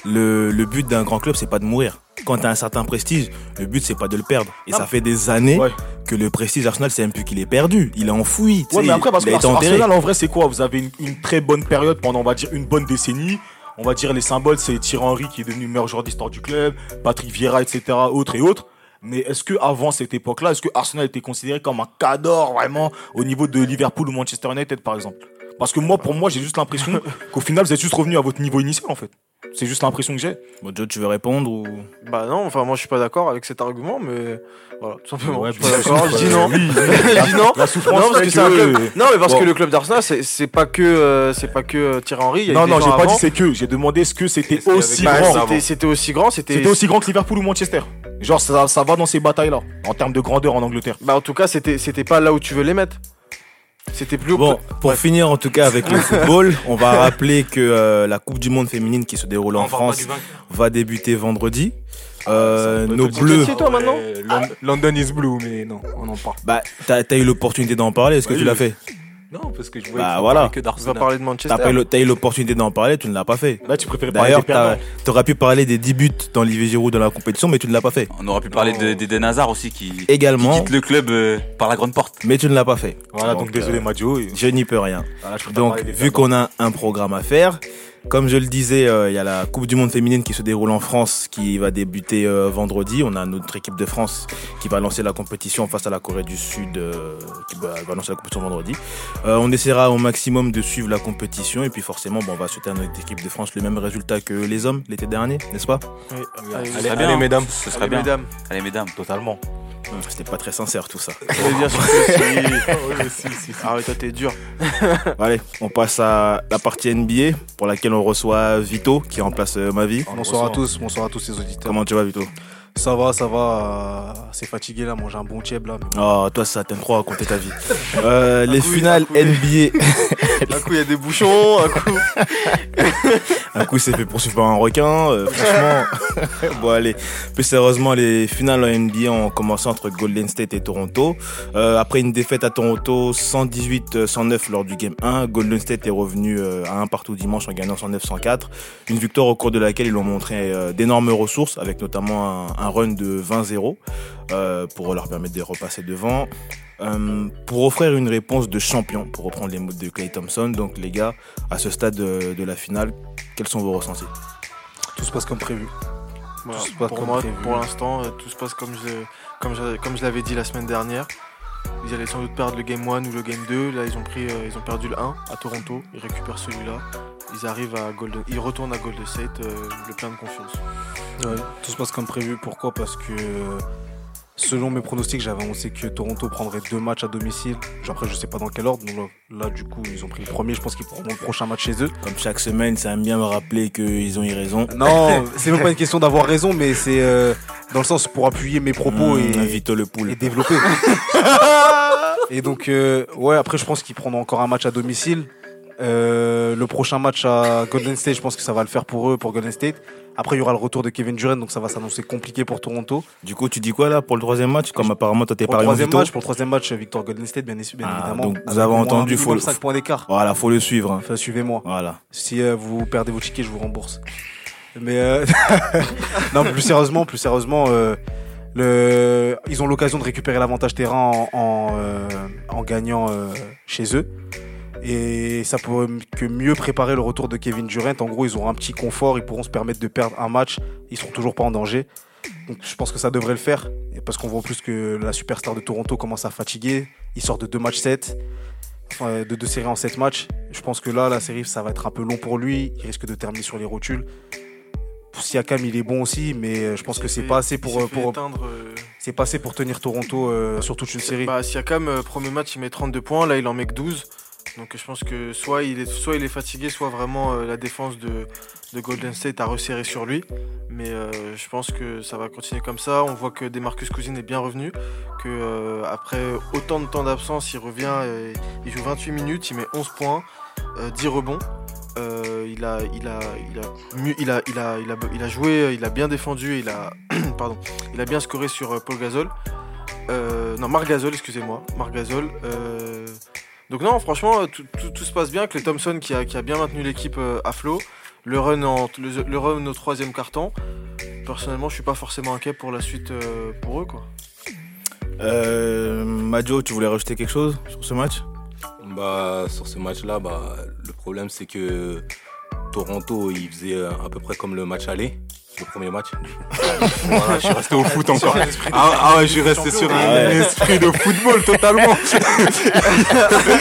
le, le but d'un grand club, c'est pas de mourir. Quand t'as un certain prestige, le but c'est pas de le perdre. Et ça fait des années Ouais. que le prestige Arsenal, c'est même plus qu'il est perdu. Il est enfoui. Ouais, mais après, parce que. Arsenal, en vrai, c'est quoi? Vous avez une, une très bonne période pendant, on va dire, une bonne décennie. On va dire, les symboles, c'est Thierry Henry qui est devenu meilleur joueur d'histoire du club, Patrick Vieira, etc., autres et autres. Mais est-ce que avant cette époque-là, est-ce que Arsenal était considéré comme un cadre vraiment au niveau de Liverpool ou Manchester United, par exemple? Parce que moi, pour moi, j'ai juste l'impression qu'au final, vous êtes juste revenu à votre niveau initial, en fait. C'est juste l'impression que j'ai. Bon, Joe, tu veux répondre ou? Bah non, enfin moi je suis pas d'accord avec cet argument, mais voilà, tout simplement. Ouais, je suis pas d'accord, je dis euh, non. je dis non. La souffrance Non parce que c'est un que- club. Non mais parce Bon. que le club d'Arsenal c'est c'est pas que euh, c'est pas que euh, Thierry Henry. Non, non, j'ai pas dit c'est que. J'ai demandé est-ce que c'était avait aussi Bah, grand. c'était- C'était aussi grand, c'était. C'était aussi grand que Liverpool ou Manchester. Genre, ça, ça va dans ces batailles-là, en termes de grandeur en Angleterre. Bah en tout cas c'était c'était pas là où tu veux les mettre. C'était plus haut. Bon, pour Ouais. finir en tout cas avec le football, on va rappeler que euh, la Coupe du Monde féminine qui se déroule en On France va débuter vendredi. Euh, nos bleus, toi, maintenant London is blue, mais non, on en parle. bah t'as as eu l'opportunité d'en parler. Est-ce que Oui, tu l'as oui. fait? Non, parce que je Bah, voyais que voilà. que On va d'Arsenal. parler de Manchester. T'as eu l'opportunité d'en parler, tu ne l'as pas fait. Là, tu préférais parler D'ailleurs, des t'as- t'aurais pu parler des 10 buts dans l'Ivé Giroud dans la compétition, mais tu ne l'as pas fait. On aurait pu parler Non. de- aussi qui, qui Également, quitte le club euh, par la grande porte. mais tu ne l'as pas fait. Voilà, donc, désolé, euh, Madio. et- Je n'y peux rien. Voilà, je préfère Donc, des vu qu'on a un programme à faire, comme je le disais, euh, il y a la Coupe du Monde féminine qui se déroule en France, qui va débuter euh, vendredi. On a notre équipe de France qui va lancer la compétition face à la Corée du Sud, euh, qui va, va lancer la compétition vendredi. Euh, on essaiera au maximum de suivre la compétition et puis forcément, bon, on va souhaiter à notre équipe de France le même résultat que les hommes l'été dernier, n'est-ce pas? Oui. Allez, Allez, Ce serait allez, bien. mesdames. Ce serait Allez, bien. mesdames. Allez, mesdames. Totalement. C'était pas très sincère tout ça. Mais bien sûr que si. Ah ouais, toi t'es dur. Allez, on passe à la partie NBA pour laquelle on reçoit Vito qui remplace euh, Mavi. Bonsoir à tous, bonsoir à tous les auditeurs. Comment tu vas Vito? Ça va, ça va. euh, C'est fatigué là, manger un bon tieb là. mais- Oh, toi ça t'aime trop raconter ta vie. Euh, les coup, finales un. NBA. Un coup il y a des bouchons, un coup. Un coup, il s'est fait poursuivre par un requin. euh, franchement, bon, allez. Plus sérieusement, les finales en NBA ont commencé entre Golden State et Toronto. Après une défaite à Toronto, 118-109 lors du game 1, Golden State est revenu à un partout dimanche en gagnant 109-104. Une victoire au cours de laquelle ils ont montré d'énormes ressources, avec notamment un, un run de 20-0 euh, pour leur permettre de repasser devant. Euh, pour offrir une réponse de champion, pour reprendre les mots de Clay Thompson. Donc les gars, à ce stade de, de la finale, quels sont vos ressentis? Tout se passe comme prévu. Voilà, Tout se passe pour comme moi, prévu. pour l'instant, euh, tout se passe comme je, comme je, comme je l'avais dit la semaine dernière. Ils allaient sans doute perdre le game 1 ou le game 2. Là, ils ont, pris, euh, ils ont perdu le 1 à Toronto. Ils récupèrent celui-là. Ils arrivent à Golden. Ils retournent à Golden State euh, le plein de confiance. Tout se passe comme prévu. Pourquoi? Parce que selon mes pronostics, j'avais annoncé que Toronto prendrait deux matchs à domicile. Genre, Après, je sais pas dans quel ordre. Donc là, du coup, ils ont pris le premier. Je pense qu'ils prendront le prochain match chez eux. Comme chaque semaine, ça aime bien me rappeler qu'ils ont eu raison. Non, c'est même pas une question d'avoir raison, mais c'est euh, dans le sens pour appuyer mes propos Mmh, et, Vito le poule. et développer. et donc, euh, ouais, après, je pense qu'ils prendront encore un match à domicile. Euh, le prochain match à Golden State, je pense que ça va le faire pour eux, pour Golden State. Après, il y aura le retour de Kevin Durant, donc ça va s'annoncer compliqué pour Toronto. Du coup, tu dis quoi là pour le troisième match Comme apparemment, toi t'es en troisième match, pour le troisième match, victoire Golden State, bien, bien Ah, évidemment. donc vous avez entendu, faut le- 5 points d'écart. Voilà, faut le suivre. hein. Enfin, suivez-moi. Voilà. Si euh, vous perdez vos tickets, je vous rembourse. Mais euh, non, plus sérieusement, plus sérieusement, euh, Le, ils ont l'occasion de récupérer l'avantage terrain en, en, en gagnant chez eux. Et ça pourrait que mieux préparer le retour de Kevin Durant. En gros, ils auront un petit confort, ils pourront se permettre de perdre un match. Ils seront toujours pas en danger. Donc je pense que ça devrait le faire. Parce qu'on voit en plus que la superstar de Toronto commence à fatiguer. Il sort de deux matchs 7. Enfin, de deux séries en 7 matchs. Je pense que là, la série, ça va être un peu long pour lui. Il risque de terminer sur les rotules. Siakam, il est bon aussi, mais je pense que c'est pas assez pour, euh, c'est pas assez pour tenir Toronto euh, sur toute une série. Bah, Siakam, euh, premier match, il met 32 points. Là, il en met que 12. Donc, je pense que soit il est, soit il est fatigué, soit vraiment euh, la défense de, de Golden State a resserré sur lui. Mais euh, je pense que ça va continuer comme ça. On voit que Demarcus Cousins est bien revenu. Que euh, après autant de temps d'absence, il revient. et il joue 28 minutes, il met 11 points, euh, 10 rebonds. Il, a, joué, il a bien défendu, il a, pardon, il a bien scoré sur Paul Gasol. Non, Marc Gasol, excusez-moi. Marc Gasol. Euh, donc non, franchement, tout, tout- tout se passe bien. Clay Thompson qui a, qui a bien maintenu l'équipe euh, à flot. Le run, en, le, le run au troisième carton. Personnellement, je suis pas forcément inquiet pour la suite euh, pour eux. Quoi. Euh, Majo, tu voulais rajouter quelque chose sur ce match? Bah, sur ce match-là, bah, le problème c'est que Toronto, il faisait euh, à peu près comme le match aller, le premier match. voilà, je suis resté au foot encore. Ah, ah ouais, je suis resté sur un Ah ouais. esprit de football totalement.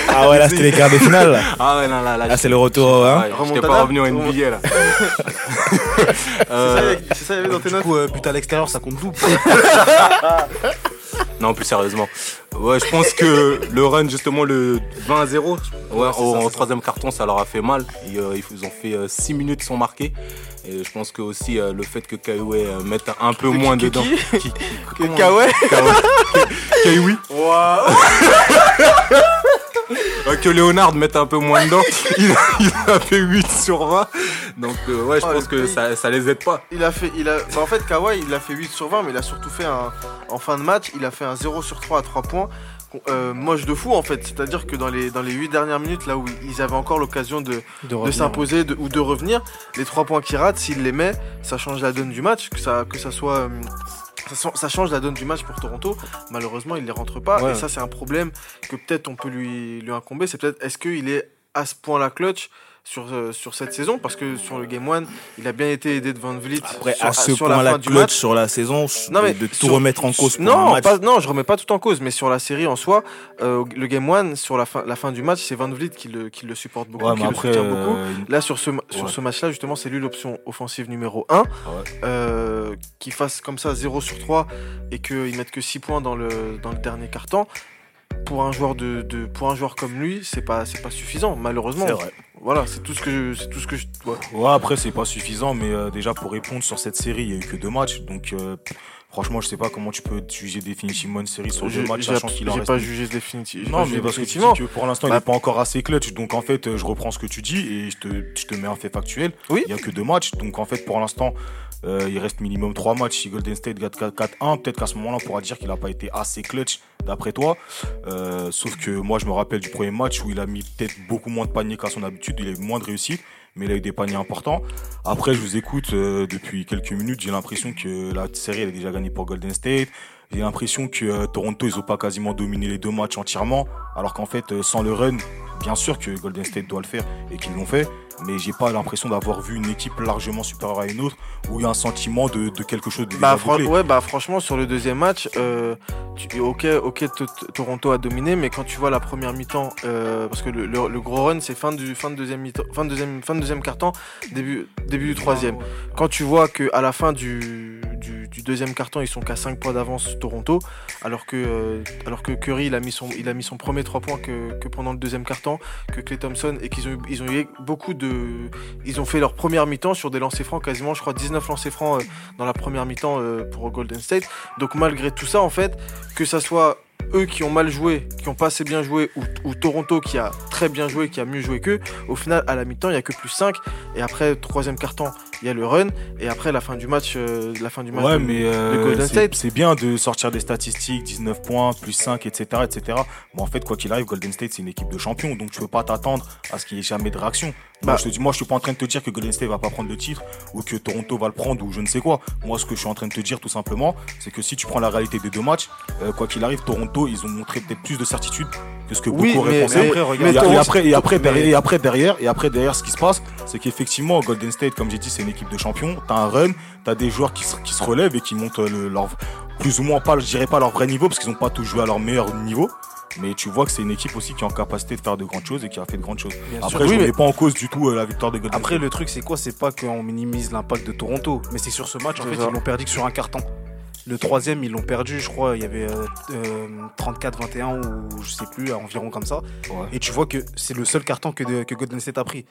Ah ouais, là c'était les quarts de finale. Ah ouais, non, là, là, Là c'est le retour. Hein Ouais, J'étais pas revenu en NBA là. Euh, C'est ça, il y avait dans tes Du notes coup, euh, but à l'extérieur, ça compte double. non, plus sérieusement. Ouais, je pense que le run, justement, le 20 à 0, ouais, au, en troisième carton, ça leur a fait mal. Ils, euh, ils ont fait 6 minutes sans marquer. Et je pense que aussi euh, le fait que Kaiwe euh, mette un peu moins qui- dedans. qui Kaiwe. Waouh Euh, que Léonard mette un peu moins dedans. Il a, il a fait 8 sur 20. Donc, euh, ouais, je Oh, pense que pays. ça, ça les aide pas. Il a fait, il a, bah, en fait, Kawhi, il a fait 8 sur 20, mais il a surtout fait un, en fin de match, il a fait un 0 sur 3 à 3 points. Euh, moche de fou en fait, c'est-à-dire que dans les, dans les 8 dernières minutes, là où ils avaient encore l'occasion de, de s'imposer de- ou de revenir, les 3 points qu'il rate, s'il les met, ça change la donne du match, que ça, que ça soit. euh, ça, change la donne du match pour Toronto. Malheureusement, il les rentre pas. Ouais. Et ça, c'est un problème que peut-être on peut lui, lui incomber. C'est peut-être est-ce qu'il est à ce point-là clutch? Sur, euh, sur cette saison Parce que sur le Game 1, il a bien été aidé de Van Vliet. Après, sur, à ce sur la point-là, clutch match. sur la saison, Non, mais de, tout remettre en cause pour non, un match. pas- non, je remets pas tout en cause, mais sur la série en soi, euh, le Game 1, sur la fin, la fin du match, c'est Van Vliet qui le, qui le supporte beaucoup, Ouais, qui le soutient beaucoup. euh, Là, sur ce, sur Ouais. ce match-là, justement, c'est lui l'option offensive numéro 1. Ouais. Euh, qu'il fasse comme ça 0 sur 3 et qu'il mette que 6 points dans le, dans le dernier quart-temps. Pour un joueur de, de- pour un joueur comme lui, c'est pas c'est pas suffisant malheureusement. C'est vrai. Voilà, c'est tout ce que je, c'est tout ce que je ouais. Ouais, après, c'est pas suffisant, mais euh, déjà, pour répondre sur cette série, il y a eu que deux matchs. Donc, euh, franchement, je sais pas comment tu peux juger définitivement une série sur deux matchs, sachant qu'il en j'ai pas jugé définitivement. Non, mais parce que tu définitivement. dis que pour l'instant, il Bah- est pas encore assez clutch. Donc, en fait, je reprends ce que tu dis et je te, je te mets un fait factuel. Oui. Il y a que deux matchs. Donc, en fait, pour l'instant, euh, il reste minimum trois matchs. Si Golden State gagne 4-1, peut-être qu'à ce moment-là, on pourra dire qu'il a pas été assez clutch, d'après toi. Euh, sauf que moi, je me rappelle du premier match où il a mis peut-être beaucoup moins de paniers qu'à son habitude. Il a eu moins de réussite, mais il a eu des paniers importants. Après, je vous écoute euh, depuis quelques minutes. J'ai l'impression que la série, elle est déjà gagnée pour Golden State. J'ai l'impression que euh, Toronto, ils ont pas quasiment dominé les deux matchs entièrement. Alors qu'en fait, euh, sans le run, bien sûr que Golden State doit le faire et qu'ils l'ont fait. Mais j'ai pas l'impression d'avoir vu une équipe largement supérieure à une autre où il y a un sentiment de, de quelque chose de Bah, fran- ouais, bah franchement sur le deuxième match, euh, tu- ok, ok, T- T- Toronto a dominé, mais quand tu vois la première mi-temps, euh, parce que le, le- le gros run c'est fin du fin de deuxième mi-temps, fin de deuxième fin de deuxième quart-temps, début début du troisième. Quand tu vois que à la fin du, du, du deuxième quart-temps ils sont qu'à 5 points d'avance Toronto, alors que euh, alors que Curry il a mis son il a mis son premier 3 points que, que pendant le deuxième quart-temps, que Clay Thompson et qu'ils ont eu- ils ont eu beaucoup de ils ont fait leur première mi-temps sur des lancers francs quasiment je crois 19 lancers francs euh, dans la première mi-temps euh, pour Golden State. Donc malgré tout ça, en fait, que ça soit eux qui ont mal joué, qui ont pas assez bien joué, ou, ou Toronto qui a très bien joué, qui a mieux joué qu'eux, au final, à la mi-temps, il y a que plus 5. Et après, troisième carton, il y a le run, et après la fin du match, euh, la fin du match Ouais, de, mais de euh, Golden c'est- State. c'est bien de sortir des statistiques, 19 points, plus 5, etc. etc. Mais en fait, quoi qu'il arrive, Golden State, c'est une équipe de champions, donc tu peux pas t'attendre à ce qu'il y ait jamais de réaction. Moi, Bah. je te dis, moi, je suis pas en train de te dire que Golden State va pas prendre le titre, ou que Toronto va le prendre, ou je ne sais quoi. Moi, ce que je suis en train de te dire, tout simplement, c'est que si tu prends la réalité des deux matchs, euh, quoi qu'il arrive, Toronto, ils ont montré peut-être plus de certitude que ce que Oui, beaucoup auraient mais- pensé. mais- après, Et, regarde, et Toronto- après, et après, mais- derrière, et après derrière, et après derrière, ce qui se passe, c'est qu'effectivement, Golden State, comme j'ai dit, c'est une équipe de champions. T'as un run, t'as des joueurs qui se, qui se relèvent et qui montent le- leur plus ou moins pas, je dirais pas leur vrai niveau parce qu'ils n'ont pas tous joué à leur meilleur niveau. Mais tu vois que c'est une équipe aussi qui est en capacité de faire de grandes choses et qui a fait de grandes choses. Bien Après, sûr. je Oui, ne mais- mets pas en cause du tout euh, la victoire de Golden Après, State. le truc, c'est quoi? C'est pas qu'on minimise l'impact de Toronto, mais c'est sur ce match, en fait, ça. ils l'ont perdu que sur un carton. Le troisième, ils l'ont perdu, je crois, il y avait euh, euh, 34-21 ou je sais plus, environ comme ça. Ouais. Et tu vois que c'est le seul carton que, de- que Golden State a pris.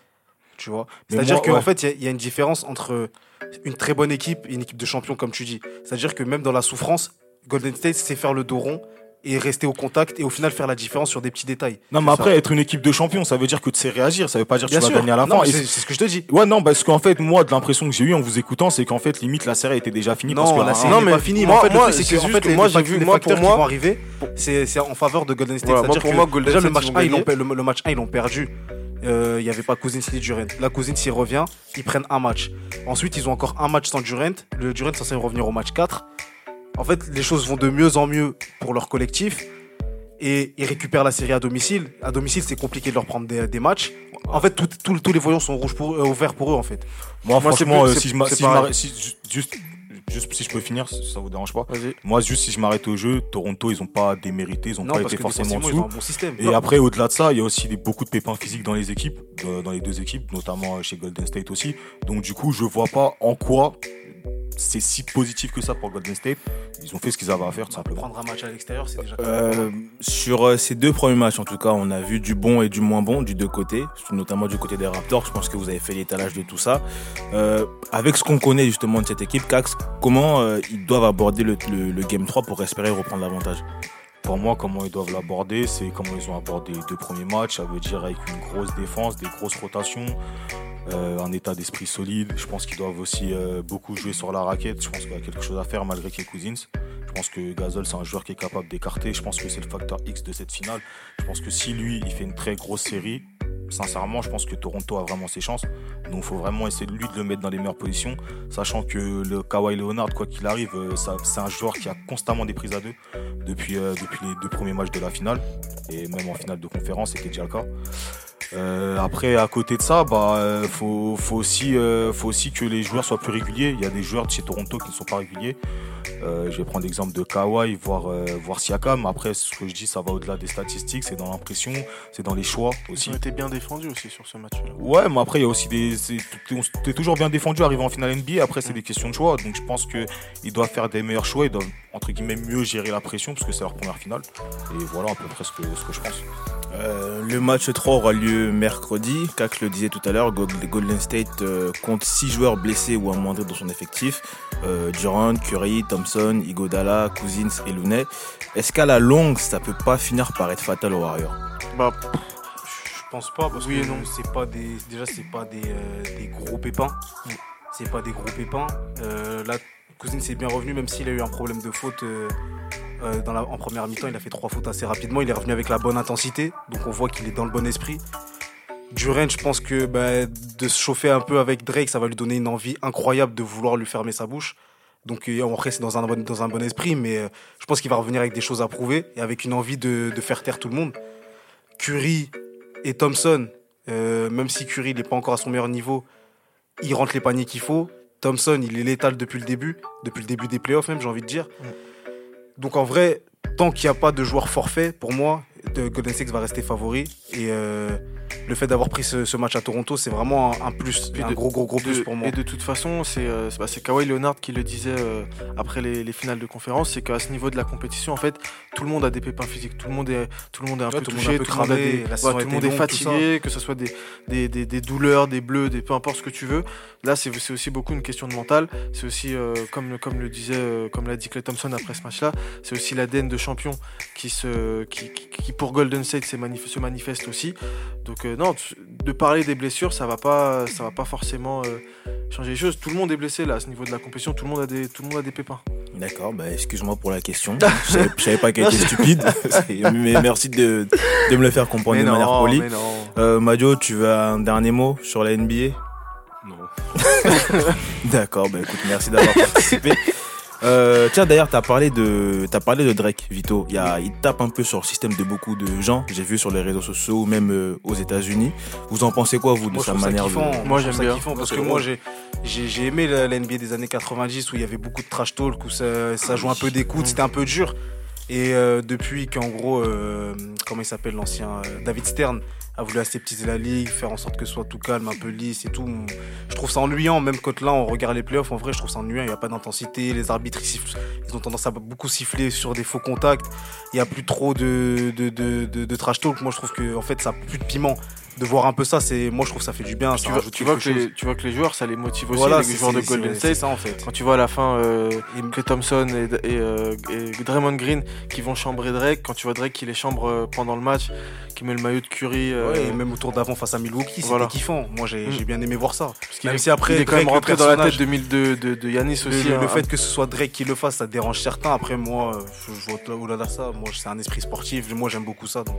Tu vois? C'est-à-dire qu'en ouais. fait, il y a- il y, a une différence entre une très bonne équipe et une équipe de champions, comme tu dis. C'est-à-dire que même dans la souffrance, Golden State sait faire le dos rond et rester au contact et au final faire la différence sur des petits détails. Non, mais après, être une équipe de champions, ça veut dire que tu sais réagir. Ça veut pas dire que Bien tu sûr. vas gagner à la Non, fin. C'est ce que je te dis. Ouais, non, parce qu'en fait, moi, de l'impression que j'ai eu en vous écoutant, c'est qu'en fait, limite, la série était déjà finie. parce Non, que la série Non, mais pas finie. moi- mais en fait, moi, c'est que en fait, que moi, j'ai vu- moi, facteurs pour qui moi- vont arriver, c'est en faveur de Golden State. C'est-à-dire que déjà, le match ils vont 1, ils l'ont gagner. pe- le, le match 1, ils l'ont perdu. Euh, Il n'y avait pas Cousins ni Durant. La Cousins, s'y revient, ils prennent un match. Ensuite, ils ont encore un match sans Durant. Le Durant censé revenir au match 4. En fait, les choses vont de mieux en mieux pour leur collectif. Et ils récupèrent la série à domicile. À domicile, c'est compliqué de leur prendre des, des matchs. En fait, tout- tout- tous les voyants sont rouges pour eux, euh, ouverts pour eux, en fait. Moi, Moi, franchement, plus- euh, si je si je juste, juste si je peux finir, si ça vous dérange pas. Moi, juste si je m'arrête au jeu, Toronto, ils ont pas démérité, ils ont Non, pas été forcément dessous. bon. Et après, au-delà de ça, il y a aussi des- beaucoup de pépins physiques dans les équipes, euh, dans les deux équipes, notamment chez Golden State aussi. Donc, du coup, je vois pas en quoi c'est si positif que ça pour Golden State. Ils ont fait ce qu'ils avaient à faire, tout simplement. Prendre un match à l'extérieur, c'est déjà. Euh, sur euh, ces deux premiers matchs, en tout cas, on a vu du bon et du moins bon du deux côtés, notamment du côté des Raptors. Je pense que vous avez fait l'étalage de tout ça. Euh, avec ce qu'on connaît justement de cette équipe, Cax, comment euh, ils doivent aborder le, le- le Game 3 pour espérer reprendre l'avantage? Pour moi, comment ils doivent l'aborder, c'est comment ils ont abordé les deux premiers matchs. Ça veut dire avec une grosse défense, des grosses rotations, euh, un état d'esprit solide. Je pense qu'ils doivent aussi euh, beaucoup jouer sur la raquette. Je pense qu'il y a quelque chose à faire malgré qu'il y ait Cousins. Je pense que Gasol, c'est un joueur qui est capable d'écarter. Je pense que c'est le facteur X de cette finale. Je pense que si lui, il fait une très grosse série, sincèrement, je pense que Toronto a vraiment ses chances. Donc, il faut vraiment essayer de lui de le mettre dans les meilleures positions, sachant que le Kawhi Leonard, quoi qu'il arrive, euh, c'est un joueur qui a constamment des prises à deux depuis, euh, depuis les deux premiers matchs de la finale. Et même en finale de conférence, c'était déjà le cas. Euh, après, à côté de ça, bah, euh, faut, faut, aussi, euh, faut aussi que les joueurs soient plus réguliers. Il y a des joueurs de chez Toronto qui ne sont pas réguliers. Euh, je vais prendre l'exemple de Kawhi, voir, euh, voir Siakam. Après, ce que je dis, ça va au-delà des statistiques. C'est dans l'impression, c'est dans les choix aussi. Ils ont été bien défendus aussi sur ce match-là. Ouais, mais après, il y a aussi des. T'es toujours bien défendu arrivé en finale NBA. Après, c'est des questions de choix. Donc, je pense qu'ils doivent faire des meilleurs choix. Ils doivent, entre guillemets, mieux gérer la pression parce que c'est leur première finale. Et voilà à peu près ce que, ce que je pense. Euh, le match 3 aura lieu mercredi. Cax le disait tout à l'heure, Go- Golden State euh, compte 6 joueurs blessés ou amoindris dans son effectif. Euh, Durant, Curry, Thompson, Igodala, Cousins et Looney. Est-ce qu'à la longue, ça peut pas finir par être fatal aux Warriors? Bah, Je pense pas parce Oui et que non. c'est pas des déjà c'est pas des, euh, des gros pépins. C'est pas des gros pépins. Euh, là, Cousine s'est bien revenu même s'il a eu un problème de faute euh, en première mi-temps. Il a fait trois fautes assez rapidement. Il est revenu avec la bonne intensité, donc on voit qu'il est dans le bon esprit. Durant, je pense que bah, de se chauffer un peu avec Drake, ça va lui donner une envie incroyable de vouloir lui fermer sa bouche. Donc euh, après, c'est dans un, bon, dans un bon esprit, mais euh, je pense qu'il va revenir avec des choses à prouver et avec une envie de, faire taire tout le monde. Curry et Thompson, même si Curry n'est pas encore à son meilleur niveau, il rentre les paniers qu'il faut. Thompson, il est létal depuis le début, depuis le début des playoffs même, j'ai envie de dire. Donc en vrai, tant qu'il n'y a pas de joueur forfait, pour moi, Golden State va rester favori. Et euh, le fait d'avoir pris ce, ce match à Toronto, c'est vraiment un, un plus, un de- gros gros gros plus pour moi. Et de toute façon, c'est euh, bah, Kawhi Leonard qui le disait euh, après les, les finales de conférence, c'est qu'à ce niveau de la compétition, en fait, tout le monde a des pépins physiques, tout le monde est, tout le monde est un Ouais, peu tout touché, tout le monde des- ouais, tout le monde est fatigué, que ce soit des, des, des- des douleurs, des bleus, des peu importe ce que tu veux. Là, c'est c'est aussi beaucoup une question de mental. C'est aussi, comme, comme le disait, comme l'a dit Clay Thompson après ce match-là, c'est aussi l'ADN de champion qui, se, qui, qui, qui, pour Golden State se manif- se manifeste aussi. Donc euh, non, de parler des blessures, ça va pas, ça va pas forcément euh, changer les choses. Tout le monde est blessé là à ce niveau de la compétition. Tout le monde a des, tout le monde a des pépins. D'accord, bah excuse-moi pour la question. Je savais, je savais pas qu'elle était stupide. Mais merci de, de me le faire comprendre Mais de manière non, polie. mais non. Euh, Madio, tu veux un dernier mot sur la NBA Non. D'accord, bah écoute, merci d'avoir participé. Euh, tiens, d'ailleurs, t'as parlé de, t'as parlé de Drake, Vito. Il, y a, il tape un peu sur le système de beaucoup de gens. J'ai vu sur les réseaux sociaux, ou même euh, aux États-Unis. Vous en pensez quoi, vous, de Moi, sa manière kiffant. de. Moi, j'aime ça bien. kiffant parce que moi, j'ai, aimé la, la NBA des années 90 où il y avait beaucoup de trash talk, où ça, ça joue un peu d'écoute, c'était un peu dur. Et euh, depuis qu'en gros, euh, comment il s'appelle l'ancien euh, David Stern a voulu aseptiser la ligue, faire en sorte que ce soit tout calme, un peu lisse et tout. Je trouve ça ennuyant, même quand là on regarde les playoffs, en vrai je trouve ça ennuyant, il n'y a pas d'intensité, les arbitres ils, ont tendance à beaucoup siffler sur des faux contacts, il n'y a plus trop de, de, de, de- de trash talk, moi je trouve que en fait ça a plus de piment. De voir un peu ça, c'est moi je trouve que ça fait du bien. ça Tu vois, tu, que les, chose. tu vois que les joueurs, ça les motive aussi, Voilà, les joueurs de Golden State. ça en fait. Quand tu vois à la fin euh, Clay Thompson et, et, euh, et Draymond Green qui vont chambrer Drake, quand tu vois Drake qui les chambre euh, pendant le match, qui met le maillot de Curry. euh, Ouais, et même au tour d'avant face à Milwaukee, c'était Voilà. kiffant. Moi, j'ai Mm. bien aimé voir ça. parce même est, si après, il est quand même rentré dans la tête de, de, de, de Yanis aussi. le- hein. le fait que ce soit Drake qui le fasse, ça dérange certains. Après, moi, je, au- au-delà de ça. Moi, c'est un esprit sportif. Moi, j'aime beaucoup ça, donc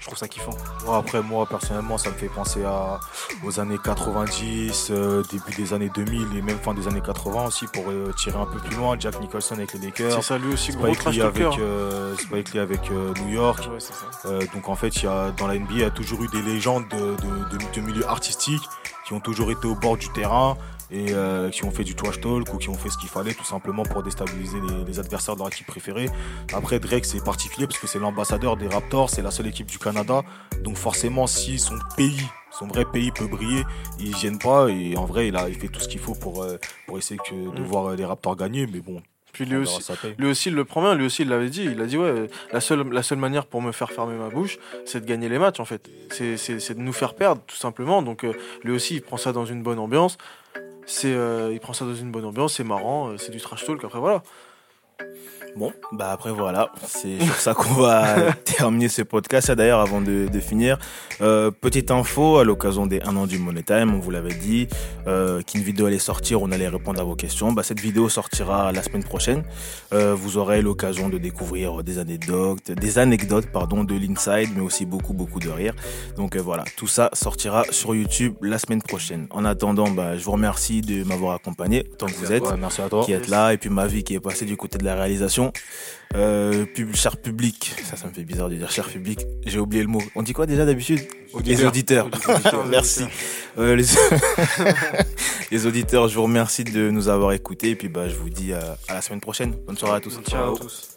je trouve ça kiffant. Après, moi, personnellement, ça me fait penser à, aux années 90, euh, début des années 2000 et même fin des années 80 aussi pour euh, tirer un peu plus loin. Jack Nicholson avec les Lakers. c'est ça lui aussi, gros Spike Lee avec, euh, Spike Lee avec New York. Ouais, c'est ça. Donc en fait, y a, dans la NBA, il y a toujours eu des légendes de, de, de, de milieu artistique qui ont toujours été au bord du terrain et euh, qui ont fait du trash talk ou qui ont fait ce qu'il fallait tout simplement pour déstabiliser les, les adversaires de leur équipe préférée. Après, Drake, c'est particulier parce que c'est l'ambassadeur des Raptors, c'est la seule équipe du Canada. Donc forcément, si son pays, son vrai pays peut briller, ils viennent pas et en vrai, il, a, il fait tout ce qu'il faut pour, euh, pour essayer que, de Mm. voir euh, les Raptors gagner. Mais bon, Puis lui aussi, lui aussi, il le prend bien. Lui aussi, il l'avait dit. Il a dit ouais, la seule, la seule manière pour me faire fermer ma bouche, c'est de gagner les matchs en fait. C'est, de nous faire perdre tout simplement. Donc euh, lui aussi, il prend ça dans une bonne ambiance. Euh, il prend ça dans une bonne ambiance. C'est marrant. euh, c'est du trash talk. Après voilà. Bon, bah après voilà, c'est sur ça qu'on va terminer ce podcast. Ah, D'ailleurs, avant de, de finir, euh, petite info à l'occasion des 1 an du Money Time, on vous l'avait dit, euh, qu'une vidéo allait sortir, on allait répondre à vos questions. Bah, cette vidéo sortira la semaine prochaine. Euh, vous aurez l'occasion de découvrir des anecdotes, des anecdotes pardon, de l'inside, mais aussi beaucoup beaucoup de rire. Donc euh, voilà, tout ça sortira sur YouTube la semaine prochaine. En attendant, bah, je vous remercie de m'avoir accompagné tant que vous êtes merci à toi. qui est là et puis ma vie qui est passée du côté de la réalisation. Euh, pub, cher public, ça ça me fait bizarre de dire cher public, j'ai oublié le mot. On dit quoi déjà d'habitude? Les auditeurs. Merci. Euh, les... les auditeurs, je vous remercie de nous avoir écoutés et puis bah je vous dis euh, à la semaine prochaine. Bonne soirée à tous. Ciao. à tous.